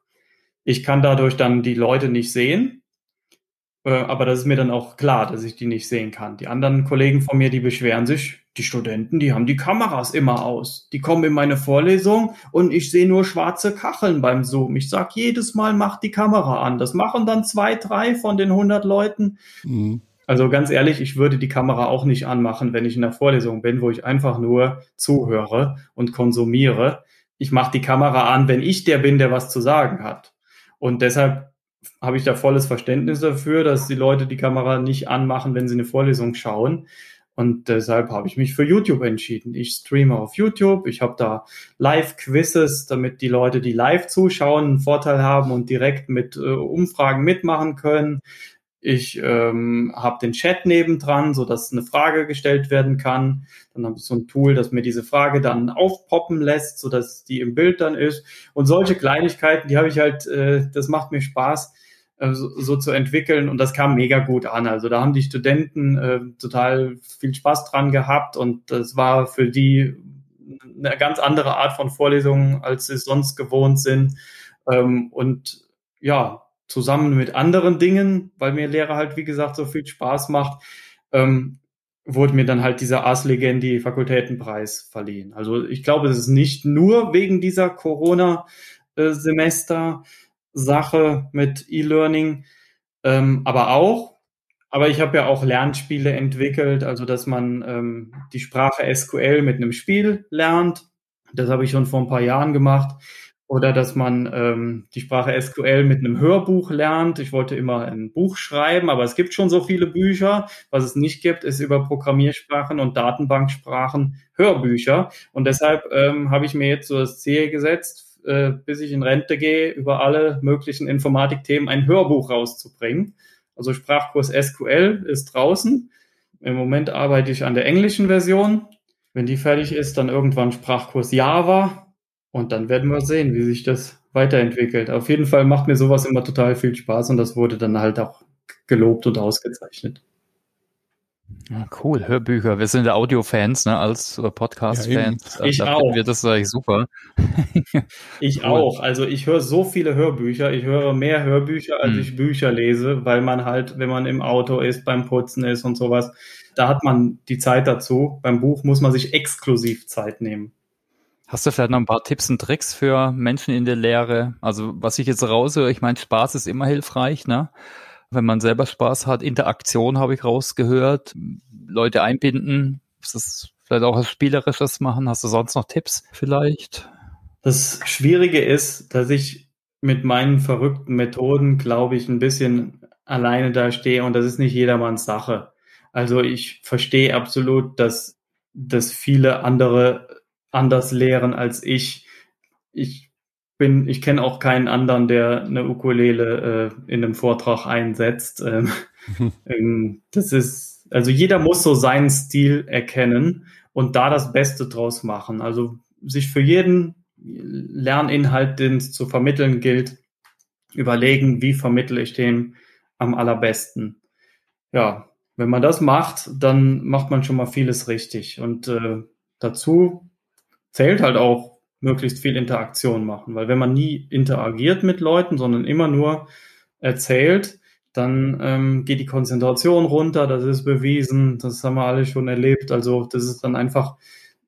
Ich kann dadurch dann die Leute nicht sehen, aber das ist mir dann auch klar, dass ich die nicht sehen kann. Die anderen Kollegen von mir, die beschweren sich, die Studenten, die haben die Kameras immer aus. Die kommen in meine Vorlesung und ich sehe nur schwarze Kacheln beim Zoom. Ich sag jedes Mal, mach die Kamera an. Das machen dann zwei, drei von den 100 Leuten. Mhm. Also ganz ehrlich, ich würde die Kamera auch nicht anmachen, wenn ich in der Vorlesung bin, wo ich einfach nur zuhöre und konsumiere. Ich mache die Kamera an, wenn ich der bin, der was zu sagen hat. Und deshalb habe ich da volles Verständnis dafür, dass die Leute die Kamera nicht anmachen, wenn sie eine Vorlesung schauen. Und deshalb habe ich mich für YouTube entschieden. Ich streame auf YouTube. Ich habe da Live-Quizzes, damit die Leute, die live zuschauen, einen Vorteil haben und direkt mit äh, Umfragen mitmachen können. Ich ähm, habe den Chat nebendran, so dass eine Frage gestellt werden kann. Dann habe ich so ein Tool, das mir diese Frage dann aufpoppen lässt, so dass die im Bild dann ist. Und solche Kleinigkeiten, die habe ich halt, äh, das macht mir Spaß äh, so, so, zu entwickeln und das kam mega gut an. Also da haben die Studenten äh, total viel Spaß dran gehabt und das war für die eine ganz andere Art von Vorlesungen, als sie sonst gewohnt sind. Ähm, und ja, zusammen mit anderen Dingen, weil mir Lehre halt, wie gesagt, so viel Spaß macht, ähm, wurde mir dann halt dieser Ars Legendi Fakultätenpreis verliehen. Also ich glaube, es ist nicht nur wegen dieser Corona-Semester, äh, Sache mit E-Learning, ähm, aber auch. Aber ich habe ja auch Lernspiele entwickelt, also dass man ähm, die Sprache SQL mit einem Spiel lernt. Das habe ich schon vor ein paar Jahren gemacht. Oder dass man ähm, die Sprache SQL mit einem Hörbuch lernt. Ich wollte immer ein Buch schreiben, aber es gibt schon so viele Bücher. Was es nicht gibt, ist über Programmiersprachen und Datenbanksprachen Hörbücher. Und deshalb ähm, habe ich mir jetzt so das Ziel gesetzt, äh, bis ich in Rente gehe, über alle möglichen Informatikthemen ein Hörbuch rauszubringen. Also Sprachkurs SQL ist draußen. Im Moment arbeite ich an der englischen Version. Wenn die fertig ist, dann irgendwann Sprachkurs Java. Und dann werden wir sehen, wie sich das weiterentwickelt. Auf jeden Fall macht mir sowas immer total viel Spaß und das wurde dann halt auch gelobt und ausgezeichnet. Ja, cool, Hörbücher. Wir sind ja Audio-Fans, ne, als Podcast-Fans. Ja, ich da auch. Wird das eigentlich super. ich cool. auch. Also ich höre so viele Hörbücher. Ich höre mehr Hörbücher, als hm. ich Bücher lese, weil man halt, wenn man im Auto ist, beim Putzen ist und sowas, da hat man die Zeit dazu. Beim Buch muss man sich exklusiv Zeit nehmen. Hast du vielleicht noch ein paar Tipps und Tricks für Menschen in der Lehre? Also was ich jetzt raushöre, ich meine, Spaß ist immer hilfreich, ne? wenn man selber Spaß hat. Interaktion habe ich rausgehört. Leute einbinden. Ist das vielleicht auch was Spielerisches machen? Hast du sonst noch Tipps vielleicht? Das Schwierige ist, dass ich mit meinen verrückten Methoden, glaube ich, ein bisschen alleine da stehe und das ist nicht jedermanns Sache. Also ich verstehe absolut, dass, dass viele andere anders lehren als ich. Ich bin, ich kenne auch keinen anderen, der eine Ukulele äh, in einem Vortrag einsetzt. Ähm, ähm, das ist, also jeder muss so seinen Stil erkennen und da das Beste draus machen. Also sich für jeden Lerninhalt, den es zu vermitteln gilt, überlegen, wie vermittle ich den am allerbesten. Ja, wenn man das macht, dann macht man schon mal vieles richtig. Und äh, dazu zählt halt auch möglichst viel Interaktion machen. Weil wenn man nie interagiert mit Leuten, sondern immer nur erzählt, dann ähm, geht die Konzentration runter, das ist bewiesen, das haben wir alle schon erlebt. Also das ist dann einfach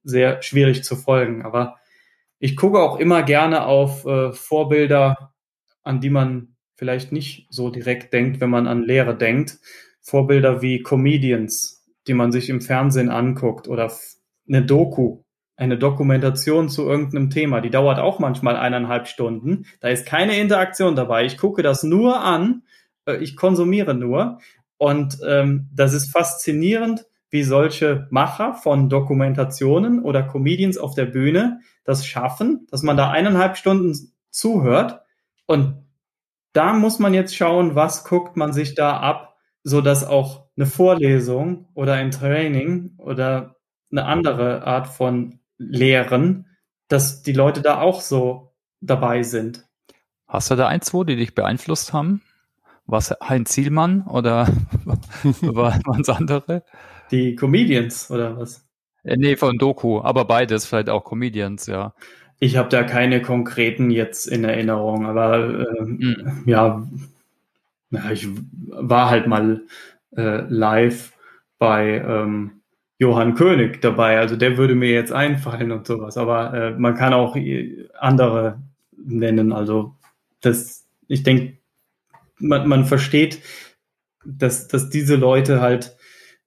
sehr schwierig zu folgen. Aber ich gucke auch immer gerne auf äh, Vorbilder, an die man vielleicht nicht so direkt denkt, wenn man an Lehre denkt. Vorbilder wie Comedians, die man sich im Fernsehen anguckt oder eine Doku, eine Dokumentation zu irgendeinem Thema, die dauert auch manchmal eineinhalb Stunden. Da ist keine Interaktion dabei. Ich gucke das nur an, äh, ich konsumiere nur. Und ähm, das ist faszinierend, wie solche Macher von Dokumentationen oder Comedians auf der Bühne das schaffen, dass man da eineinhalb Stunden zuhört. Und da muss man jetzt schauen, was guckt man sich da ab, so dass auch eine Vorlesung oder ein Training oder eine andere Art von lehren, dass die Leute da auch so dabei sind. Hast du da ein, zwei, die dich beeinflusst haben? Was Heinz Zielmann oder waren es andere? Die Comedians oder was? Äh, nee, von Doku, aber beides, vielleicht auch Comedians, ja. Ich habe da keine konkreten jetzt in Erinnerung, aber äh, mhm. ja, ja, ich war halt mal äh, live bei ähm, Johann König dabei. Also der würde mir jetzt einfallen und sowas. Aber äh, man kann auch andere nennen. Also das, ich denke, man, man versteht, dass, dass diese Leute halt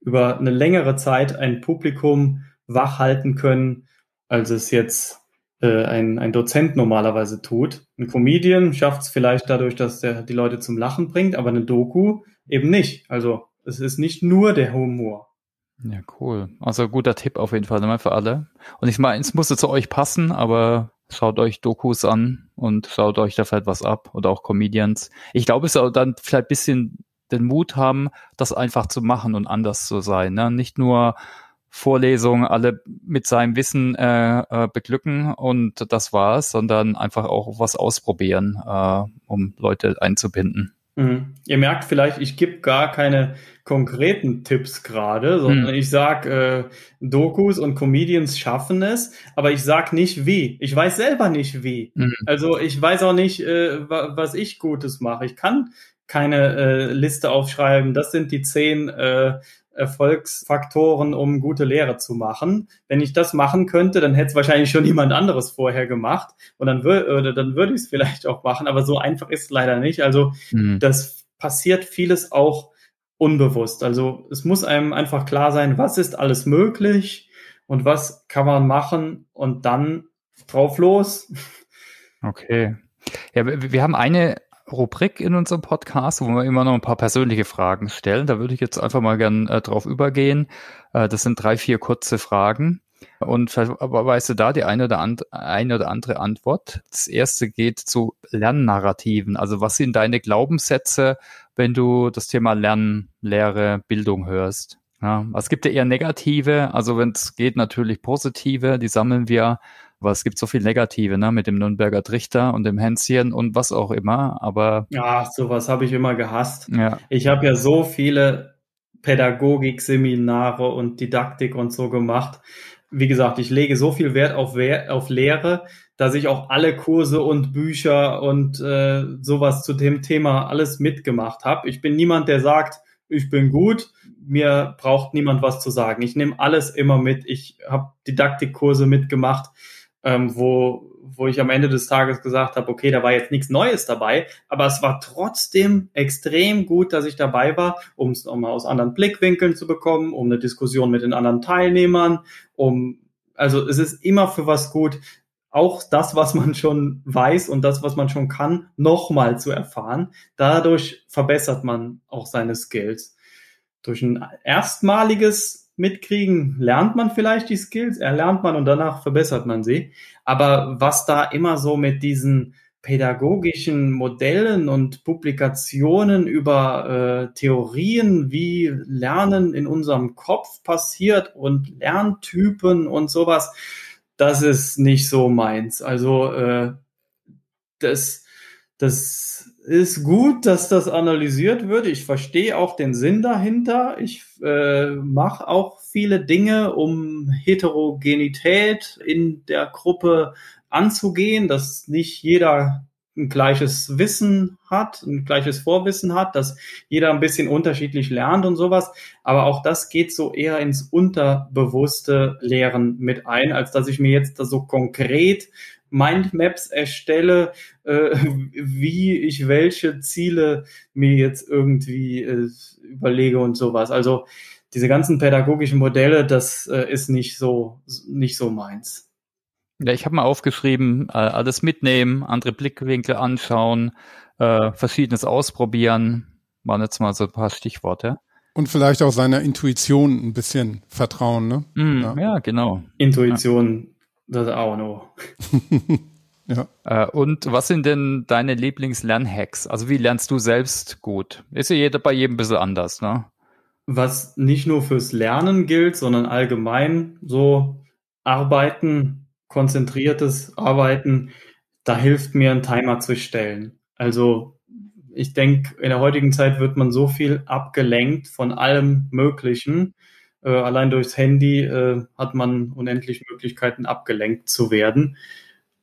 über eine längere Zeit ein Publikum wach halten können, als es jetzt äh, ein, ein Dozent normalerweise tut. Ein Comedian schafft es vielleicht dadurch, dass er die Leute zum Lachen bringt, aber eine Doku eben nicht. Also es ist nicht nur der Humor. Ja, cool. Also guter Tipp auf jeden Fall für alle. Und ich meine, es musste zu euch passen, aber schaut euch Dokus an und schaut euch da vielleicht was ab oder auch Comedians. Ich glaube, es soll dann vielleicht bisschen den Mut haben, das einfach zu machen und anders zu sein. Ne? Nicht nur Vorlesungen alle mit seinem Wissen äh, äh, beglücken und das war's, sondern einfach auch was ausprobieren, äh, um Leute einzubinden. Mhm. Ihr merkt vielleicht, ich gebe gar keine konkreten Tipps gerade, sondern mhm. ich sag, äh, Dokus und Comedians schaffen es, aber ich sag nicht wie. Ich weiß selber nicht wie. Mhm. Also ich weiß auch nicht, äh, was ich Gutes mache. Ich kann keine äh, Liste aufschreiben. Das sind die zehn äh, Erfolgsfaktoren, um gute Lehre zu machen. Wenn ich das machen könnte, dann hätte es wahrscheinlich schon jemand anderes vorher gemacht und dann, würde dann würde ich es vielleicht auch machen, aber so einfach ist es leider nicht. Also mhm. das passiert vieles auch unbewusst. Also es muss einem einfach klar sein, was ist alles möglich und was kann man machen und dann drauf los. Okay. Ja, wir haben eine Rubrik in unserem Podcast, wo wir immer noch ein paar persönliche Fragen stellen. Da würde ich jetzt einfach mal gern äh, drauf übergehen. Äh, das sind drei, vier kurze Fragen. Und weißt du da die eine oder, and, eine oder andere Antwort? Das erste geht zu Lernnarrativen. Also was sind deine Glaubenssätze wenn du das Thema Lernen, Lehre, Bildung hörst? Ja, es gibt ja eher negative, also wenn es geht natürlich positive, die sammeln wir, aber es gibt so viel Negative, ne, mit dem Nürnberger Trichter und dem Hänschen und was auch immer, aber. Ja, sowas habe ich immer gehasst. Ja. Ich habe ja so viele Pädagogik-Seminare und Didaktik und so gemacht. Wie gesagt, ich lege so viel Wert auf, auf Lehre, dass ich auch alle Kurse und Bücher und äh, sowas zu dem Thema alles mitgemacht habe. Ich bin niemand, der sagt, ich bin gut, mir braucht niemand was zu sagen. Ich nehme alles immer mit. Ich habe Didaktikkurse mitgemacht, ähm, wo wo ich am Ende des Tages gesagt habe, okay, da war jetzt nichts Neues dabei, aber es war trotzdem extrem gut, dass ich dabei war, um es nochmal aus anderen Blickwinkeln zu bekommen, um eine Diskussion mit den anderen Teilnehmern, um, also es ist immer für was gut, auch das, was man schon weiß und das, was man schon kann, nochmal zu erfahren. Dadurch verbessert man auch seine Skills. Durch ein erstmaliges mitkriegen, lernt man vielleicht die Skills, erlernt man und danach verbessert man sie. Aber was da immer so mit diesen pädagogischen Modellen und Publikationen über äh, Theorien, wie Lernen in unserem Kopf passiert und Lerntypen und sowas, das ist nicht so meins. Also äh, das, das ist gut, dass das analysiert wird. Ich verstehe auch den Sinn dahinter. Ich äh, mache auch viele Dinge, um Heterogenität in der Gruppe anzugehen, dass nicht jeder ein gleiches Wissen hat, ein gleiches Vorwissen hat, dass jeder ein bisschen unterschiedlich lernt und sowas. Aber auch das geht so eher ins unterbewusste Lehren mit ein, als dass ich mir jetzt da so konkret Mindmaps erstelle, äh, wie ich welche Ziele mir jetzt irgendwie äh, überlege und sowas. Also diese ganzen pädagogischen Modelle, das äh, ist nicht so nicht so meins. Ja, ich habe mal aufgeschrieben, äh, alles mitnehmen, andere Blickwinkel anschauen, äh, verschiedenes ausprobieren, waren jetzt mal so ein paar Stichworte. Und vielleicht auch seiner Intuition ein bisschen vertrauen, ne? Mm, ja. ja. genau. Intuition das auch noch. ja. Äh, und was sind denn deine Lieblingslernhacks? Also wie lernst du selbst gut? Ist ja jeder bei jedem ein bisschen anders, ne? Was nicht nur fürs Lernen gilt, sondern allgemein so Arbeiten, konzentriertes Arbeiten, da hilft mir ein Timer zu stellen. Also ich denke, in der heutigen Zeit wird man so viel abgelenkt von allem Möglichen. Äh, allein durchs Handy äh, hat man unendlich Möglichkeiten, abgelenkt zu werden.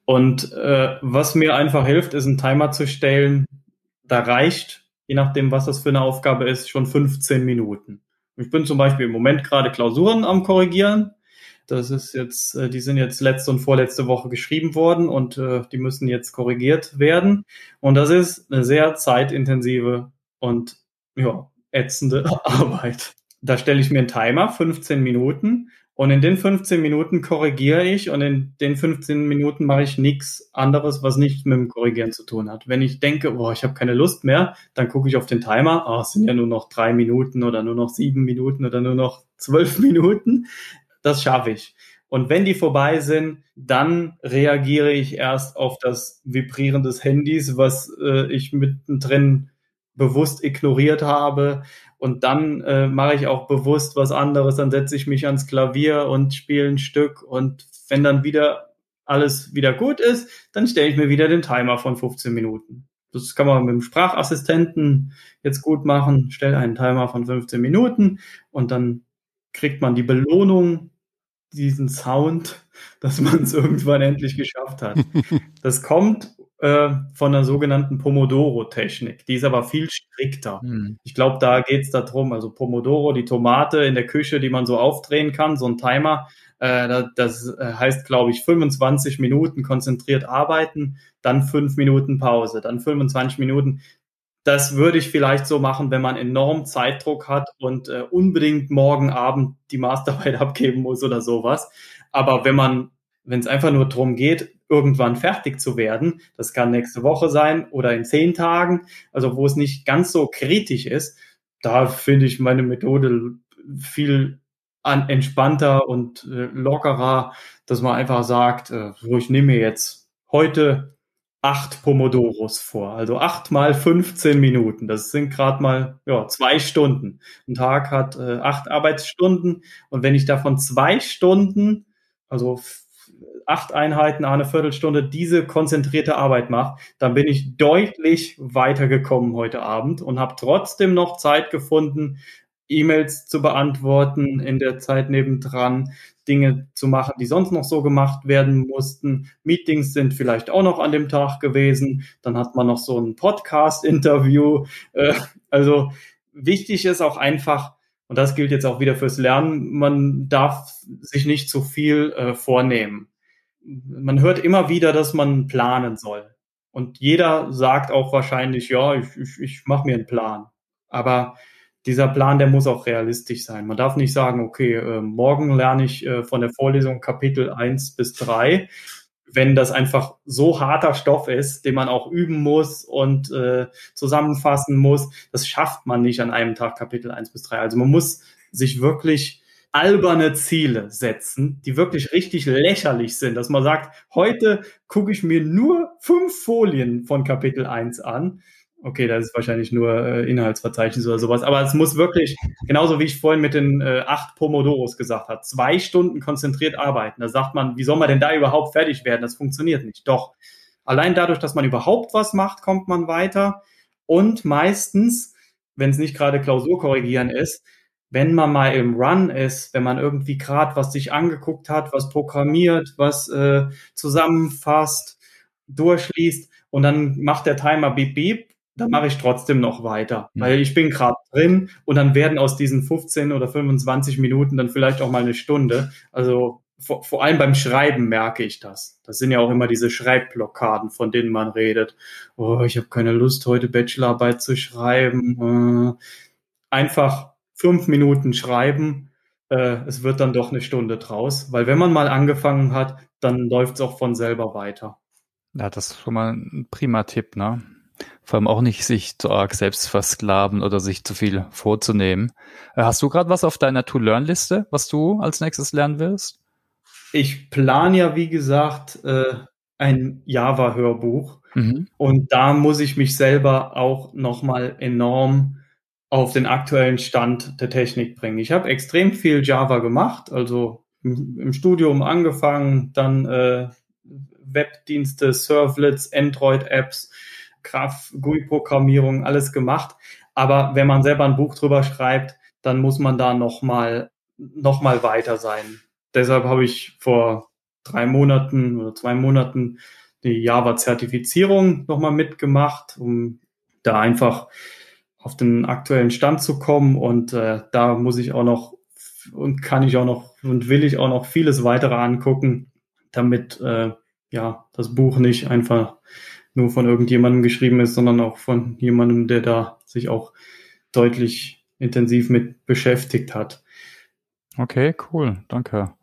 Und äh, was mir einfach hilft, ist einen Timer zu stellen. Da reicht, je nachdem, was das für eine Aufgabe ist, schon 15 Minuten. Ich bin zum Beispiel im Moment gerade Klausuren am Korrigieren. Das ist jetzt, äh, die sind jetzt letzte und vorletzte Woche geschrieben worden und äh, die müssen jetzt korrigiert werden. Und das ist eine sehr zeitintensive und ja, ätzende Arbeit da stelle ich mir einen Timer, 15 Minuten, und in den 15 Minuten korrigiere ich und in den 15 Minuten mache ich nichts anderes, was nichts mit dem Korrigieren zu tun hat. Wenn ich denke, boah, ich habe keine Lust mehr, dann gucke ich auf den Timer, oh, es sind ja nur noch drei Minuten oder nur noch sieben Minuten oder nur noch zwölf Minuten. Das schaffe ich. Und wenn die vorbei sind, dann reagiere ich erst auf das Vibrieren des Handys, was äh, ich mittendrin bewusst ignoriert habe. Und dann äh, mache ich auch bewusst was anderes. Dann setze ich mich ans Klavier und spiele ein Stück. Und wenn dann wieder alles wieder gut ist, dann stelle ich mir wieder den Timer von 15 Minuten. Das kann man mit dem Sprachassistenten jetzt gut machen. Stell einen Timer von 15 Minuten und dann kriegt man die Belohnung, diesen Sound, dass man es irgendwann endlich geschafft hat. Das kommt äh, von der sogenannten Pomodoro-Technik. Die ist aber viel strikter. Hm. Ich glaube, da geht es darum, also Pomodoro, die Tomate in der Küche, die man so aufdrehen kann, so ein Timer. Äh, das äh, heißt, glaube ich, 25 Minuten konzentriert arbeiten, dann 5 Minuten Pause, dann 25 Minuten. Das würde ich vielleicht so machen, wenn man enorm Zeitdruck hat und unbedingt morgen Abend die Masterarbeit abgeben muss oder sowas. Aber wenn man wenn es einfach nur darum geht, irgendwann fertig zu werden, das kann nächste Woche sein oder in zehn Tagen, also wo es nicht ganz so kritisch ist, da finde ich meine Methode viel an, entspannter und äh, lockerer, dass man einfach sagt, äh, ich nehme mir jetzt heute acht Pomodoros vor. Also acht mal 15 Minuten. Das sind gerade mal ja, zwei Stunden. Ein Tag hat äh, acht Arbeitsstunden. Und wenn ich davon zwei Stunden, also acht Einheiten, eine Viertelstunde, diese konzentrierte Arbeit mache, dann bin ich deutlich weitergekommen heute Abend und habe trotzdem noch Zeit gefunden, E-Mails zu beantworten in der Zeit nebendran, Dinge zu machen, die sonst noch so gemacht werden mussten. Meetings sind vielleicht auch noch an dem Tag gewesen. Dann hat man noch so ein Podcast-Interview. Äh, also wichtig ist auch einfach, und das gilt jetzt auch wieder fürs Lernen, man darf sich nicht zu viel äh, vornehmen. Man hört immer wieder, dass man planen soll. Und jeder sagt auch wahrscheinlich, ja, ich, ich, ich mache mir einen Plan. Aber dieser Plan, der muss auch realistisch sein. Man darf nicht sagen, okay, äh, morgen lerne ich äh, von der Vorlesung Kapitel 1 bis 3, wenn das einfach so harter Stoff ist, den man auch üben muss und äh, zusammenfassen muss. Das schafft man nicht an einem Tag Kapitel 1 bis 3. Also man muss sich wirklich alberne Ziele setzen, die wirklich richtig lächerlich sind, dass man sagt, heute gucke ich mir nur fünf Folien von Kapitel 1 an Okay, das ist wahrscheinlich nur äh, Inhaltsverzeichnis oder sowas. Aber es muss wirklich, genauso wie ich vorhin mit den äh, acht Pomodoros gesagt habe, zwei Stunden konzentriert arbeiten. Da sagt man, wie soll man denn da überhaupt fertig werden? Das funktioniert nicht. Doch, allein dadurch, dass man überhaupt was macht, kommt man weiter. Und meistens, wenn es nicht gerade Klausur korrigieren ist, wenn man mal im Run ist, wenn man irgendwie gerade was sich angeguckt hat, was programmiert, was äh, zusammenfasst, durchliest und dann macht der Timer beep beep dann mache ich trotzdem noch weiter, weil ich bin gerade drin und dann werden aus diesen 15 oder 25 Minuten dann vielleicht auch mal eine Stunde. Also vor, vor allem beim Schreiben merke ich das. Das sind ja auch immer diese Schreibblockaden, von denen man redet. Oh, ich habe keine Lust, heute Bachelorarbeit zu schreiben. Äh, einfach fünf Minuten schreiben. Äh, es wird dann doch eine Stunde draus, weil wenn man mal angefangen hat, dann läuft es auch von selber weiter. Ja, das ist schon mal ein prima Tipp, ne? Vor allem auch nicht sich zu arg selbst versklaven oder sich zu viel vorzunehmen. Äh, hast du gerade was auf deiner To-Learn-Liste, was du als nächstes lernen willst? Ich plane ja, wie gesagt, äh, ein Java-Hörbuch. Mhm. Und da muss ich mich selber auch nochmal enorm auf den aktuellen Stand der Technik bringen. Ich habe extrem viel Java gemacht, also im, im Studium angefangen, dann äh, Webdienste, Servlets, Android-Apps Graph, GUI-Programmierung, alles gemacht. Aber wenn man selber ein Buch drüber schreibt, dann muss man da nochmal noch mal weiter sein. Deshalb habe ich vor drei Monaten oder zwei Monaten die Java-Zertifizierung nochmal mitgemacht, um da einfach auf den aktuellen Stand zu kommen. Und äh, da muss ich auch noch und kann ich auch noch und will ich auch noch vieles weitere angucken, damit äh, ja das Buch nicht einfach nur von irgendjemandem geschrieben ist, sondern auch von jemandem, der da sich auch deutlich intensiv mit beschäftigt hat. Okay, cool, danke.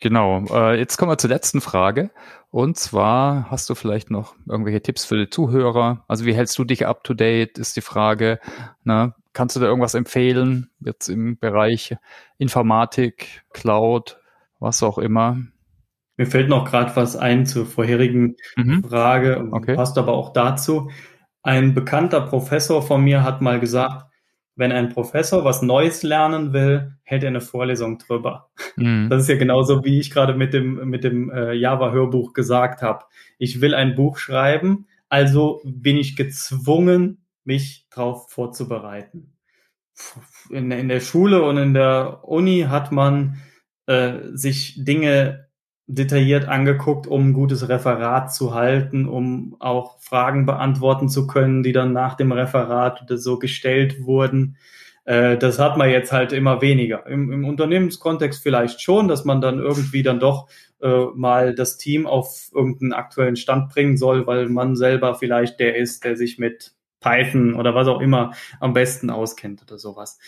Genau, äh, jetzt kommen wir zur letzten Frage. Und zwar hast du vielleicht noch irgendwelche Tipps für die Zuhörer? Also wie hältst du dich up to date, ist die Frage. Na, kannst du da irgendwas empfehlen, jetzt im Bereich Informatik, Cloud, was auch immer? Mir fällt noch gerade was ein zur vorherigen mhm. Frage, okay. passt aber auch dazu. Ein bekannter Professor von mir hat mal gesagt, wenn ein Professor was Neues lernen will, hält er eine Vorlesung drüber. Mhm. Das ist ja genauso, wie ich gerade mit dem, mit dem äh, Java-Hörbuch gesagt habe. Ich will ein Buch schreiben, also bin ich gezwungen, mich darauf vorzubereiten. In, in der Schule und in der Uni hat man äh, sich Dinge detailliert angeguckt, um ein gutes Referat zu halten, um auch Fragen beantworten zu können, die dann nach dem Referat so gestellt wurden. Äh, das hat man jetzt halt immer weniger. Im, Im, Unternehmenskontext vielleicht schon, dass man dann irgendwie dann doch äh, mal das Team auf irgendeinen aktuellen Stand bringen soll, weil man selber vielleicht der ist, der sich mit Python oder was auch immer am besten auskennt oder sowas.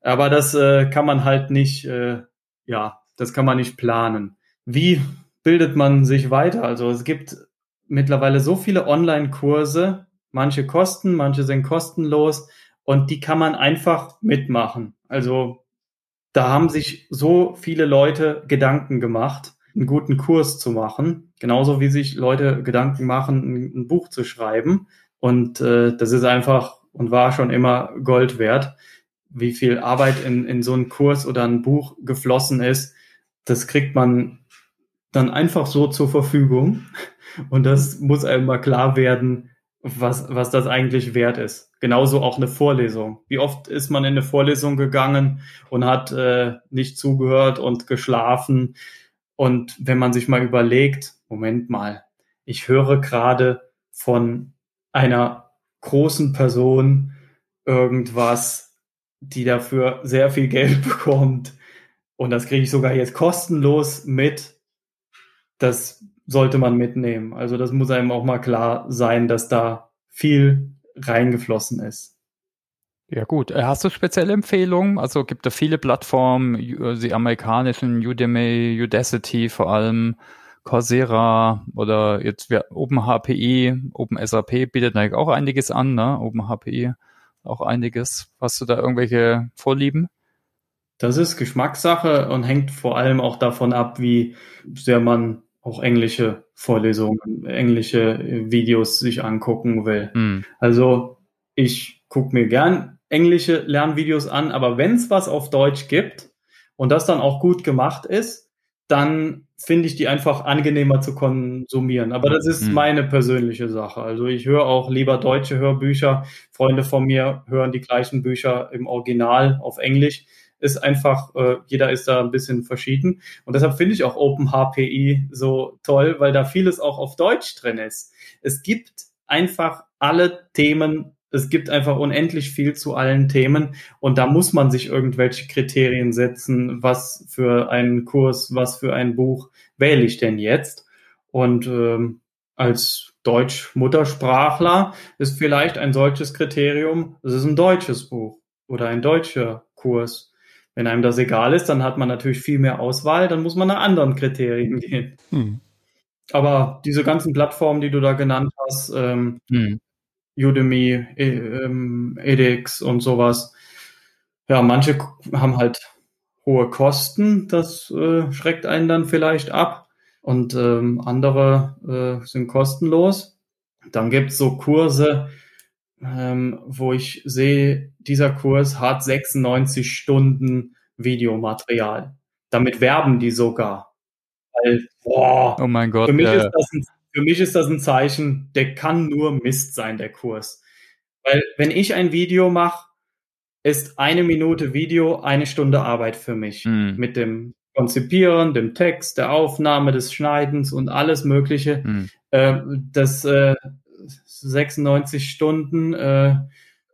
Aber das äh, kann man halt nicht, äh, ja, das kann man nicht planen wie bildet man sich weiter? Also es gibt mittlerweile so viele Online-Kurse, manche kosten, manche sind kostenlos und die kann man einfach mitmachen. Also da haben sich so viele Leute Gedanken gemacht. einen guten Kurs zu machen, genauso wie sich Leute Gedanken machen, ein, Buch zu schreiben. Und äh, das ist einfach und war schon immer Gold wert. Wie viel Arbeit in, in so einen Kurs oder ein Buch geflossen ist, das kriegt man dann einfach so zur Verfügung. Und das muss einem mal klar werden, was, was das eigentlich wert ist. Genauso auch eine Vorlesung. Wie oft ist man in eine Vorlesung gegangen und hat äh, nicht zugehört und geschlafen. Und wenn man sich mal überlegt, Moment mal, ich höre gerade von einer großen Person irgendwas, die dafür sehr viel Geld bekommt. Und das kriege ich sogar jetzt kostenlos mit. Das sollte man mitnehmen. Also das muss einem auch mal klar sein, dass da viel reingeflossen ist. Ja gut, äh, hast du spezielle Empfehlungen? Also gibt es viele Plattformen, äh, die amerikanischen, Udemy, Udacity vor allem, Coursera oder jetzt OpenHPI, OpenSAP bietet natürlich auch einiges an, ne? OpenHPI auch einiges. Hast du da irgendwelche Vorlieben? Das ist Geschmackssache und hängt vor allem auch davon ab, wie sehr man auch englische Vorlesungen, englische Videos sich angucken will. Mhm. Also ich gucke mir gern englische Lernvideos an, aber wenn es was auf Deutsch gibt und das dann auch gut gemacht ist, dann finde ich die einfach angenehmer zu konsumieren. Aber das ist mhm. meine persönliche Sache. Also ich höre auch lieber deutsche Hörbücher. Freunde von mir hören die gleichen Bücher im Original auf Englisch ist einfach, äh, jeder ist da ein bisschen verschieden. Und deshalb finde ich auch OpenHPI so toll, weil da vieles auch auf Deutsch drin ist. Es gibt einfach alle Themen, es gibt einfach unendlich viel zu allen Themen und da muss man sich irgendwelche Kriterien setzen, was für einen Kurs, was für ein Buch wähle ich denn jetzt? Und ähm, als Deutsch-Muttersprachler ist vielleicht ein solches Kriterium, es ist ein deutsches Buch oder ein deutscher Kurs. Wenn einem das egal ist, dann hat man natürlich viel mehr Auswahl, dann muss man nach anderen Kriterien gehen. Hm. Aber diese ganzen Plattformen, die du da genannt hast, ähm, hm. Udemy, e ähm, edX und sowas, ja, manche haben halt hohe Kosten, das äh, schreckt einen dann vielleicht ab und ähm, andere äh, sind kostenlos. Dann gibt's so Kurse, ähm, wo ich sehe, dieser Kurs hat 96 Stunden Videomaterial. Damit werben die sogar. Weil, boah, oh mein Gott. Für mich, ja. ist das ein, für mich ist das ein Zeichen, der kann nur Mist sein, der Kurs. Weil wenn ich ein Video mache, ist eine Minute Video eine Stunde Arbeit für mich. Mhm. Mit dem Konzipieren, dem Text, der Aufnahme, des Schneidens und alles Mögliche. Mhm. Äh, das äh, 96 Stunden, äh,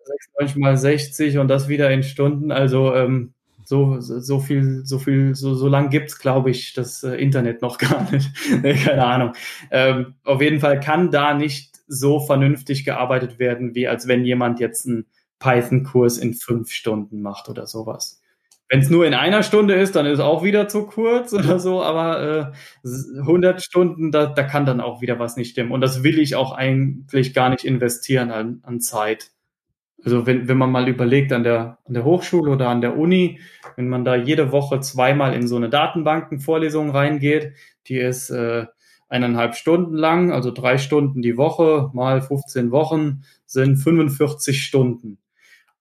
96 mal 60 und das wieder in Stunden. Also ähm, so, so viel, so viel, so, so lang gibt's, glaube ich, das äh, Internet noch gar nicht. Keine Ahnung. Ähm, auf jeden Fall kann da nicht so vernünftig gearbeitet werden, wie als wenn jemand jetzt einen Python-Kurs in fünf Stunden macht oder sowas. Wenn es nur in einer Stunde ist, dann ist es auch wieder zu kurz oder so, aber äh, 100 Stunden, da, da kann dann auch wieder was nicht stimmen. Und das will ich auch eigentlich gar nicht investieren an, an Zeit. Also wenn, wenn man mal überlegt an der, an der Hochschule oder an der Uni, wenn man da jede Woche zweimal in so eine Datenbankenvorlesung reingeht, die ist äh, eineinhalb Stunden lang, also drei Stunden die Woche mal 15 Wochen sind 45 Stunden.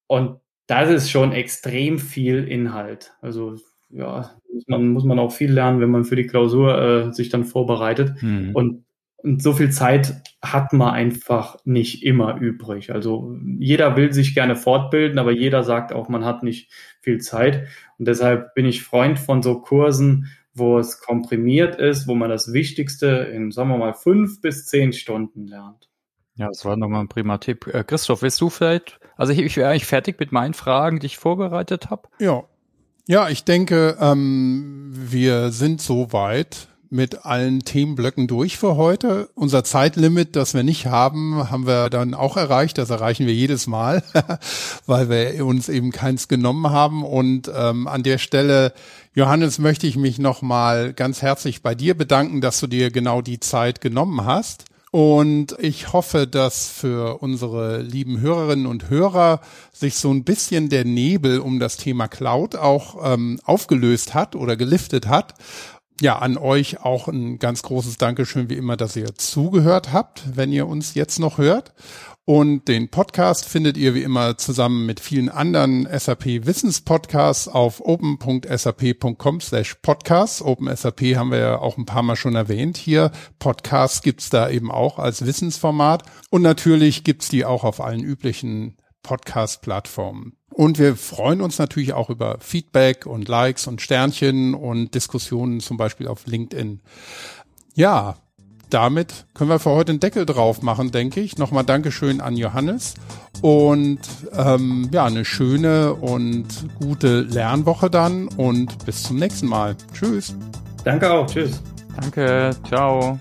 Und das ist schon extrem viel Inhalt. Also ja, muss man, muss man auch viel lernen, wenn man für die Klausur äh, sich dann vorbereitet. Mhm. Und, und so viel Zeit hat man einfach nicht immer übrig. Also jeder will sich gerne fortbilden, aber jeder sagt auch, man hat nicht viel Zeit. Und deshalb bin ich Freund von so Kursen, wo es komprimiert ist, wo man das Wichtigste in, sagen wir mal, fünf bis zehn Stunden lernt. Ja, das war nochmal ein prima Tipp. Äh, Christoph, willst du vielleicht, also ich, ich wäre eigentlich fertig mit meinen Fragen, die ich vorbereitet habe. Ja. Ja, ich denke, ähm, wir sind soweit mit allen Themenblöcken durch für heute. Unser Zeitlimit, das wir nicht haben, haben wir dann auch erreicht. Das erreichen wir jedes Mal, weil wir uns eben keins genommen haben. Und ähm, an der Stelle, Johannes, möchte ich mich nochmal ganz herzlich bei dir bedanken, dass du dir genau die Zeit genommen hast. Und ich hoffe, dass für unsere lieben Hörerinnen und Hörer sich so ein bisschen der Nebel um das Thema Cloud auch ähm, aufgelöst hat oder geliftet hat ja, an euch auch ein ganz großes Dankeschön wie immer, dass ihr zugehört habt, wenn ihr uns jetzt noch hört. Und den Podcast findet ihr wie immer zusammen mit vielen anderen SAP Wissenspodcasts auf open.sap.com slash podcast. OpenSAP haben wir ja auch ein paar Mal schon erwähnt hier. Podcasts gibt's da eben auch als Wissensformat. Und natürlich gibt's die auch auf allen üblichen Podcast-Plattformen. Und wir freuen uns natürlich auch über Feedback und Likes und Sternchen und Diskussionen zum Beispiel auf LinkedIn. Ja, damit können wir für heute einen Deckel drauf machen, denke ich. Nochmal Dankeschön an Johannes und ähm, ja, eine schöne und gute Lernwoche dann und bis zum nächsten Mal. Tschüss. Danke auch. Tschüss. Danke. Ciao.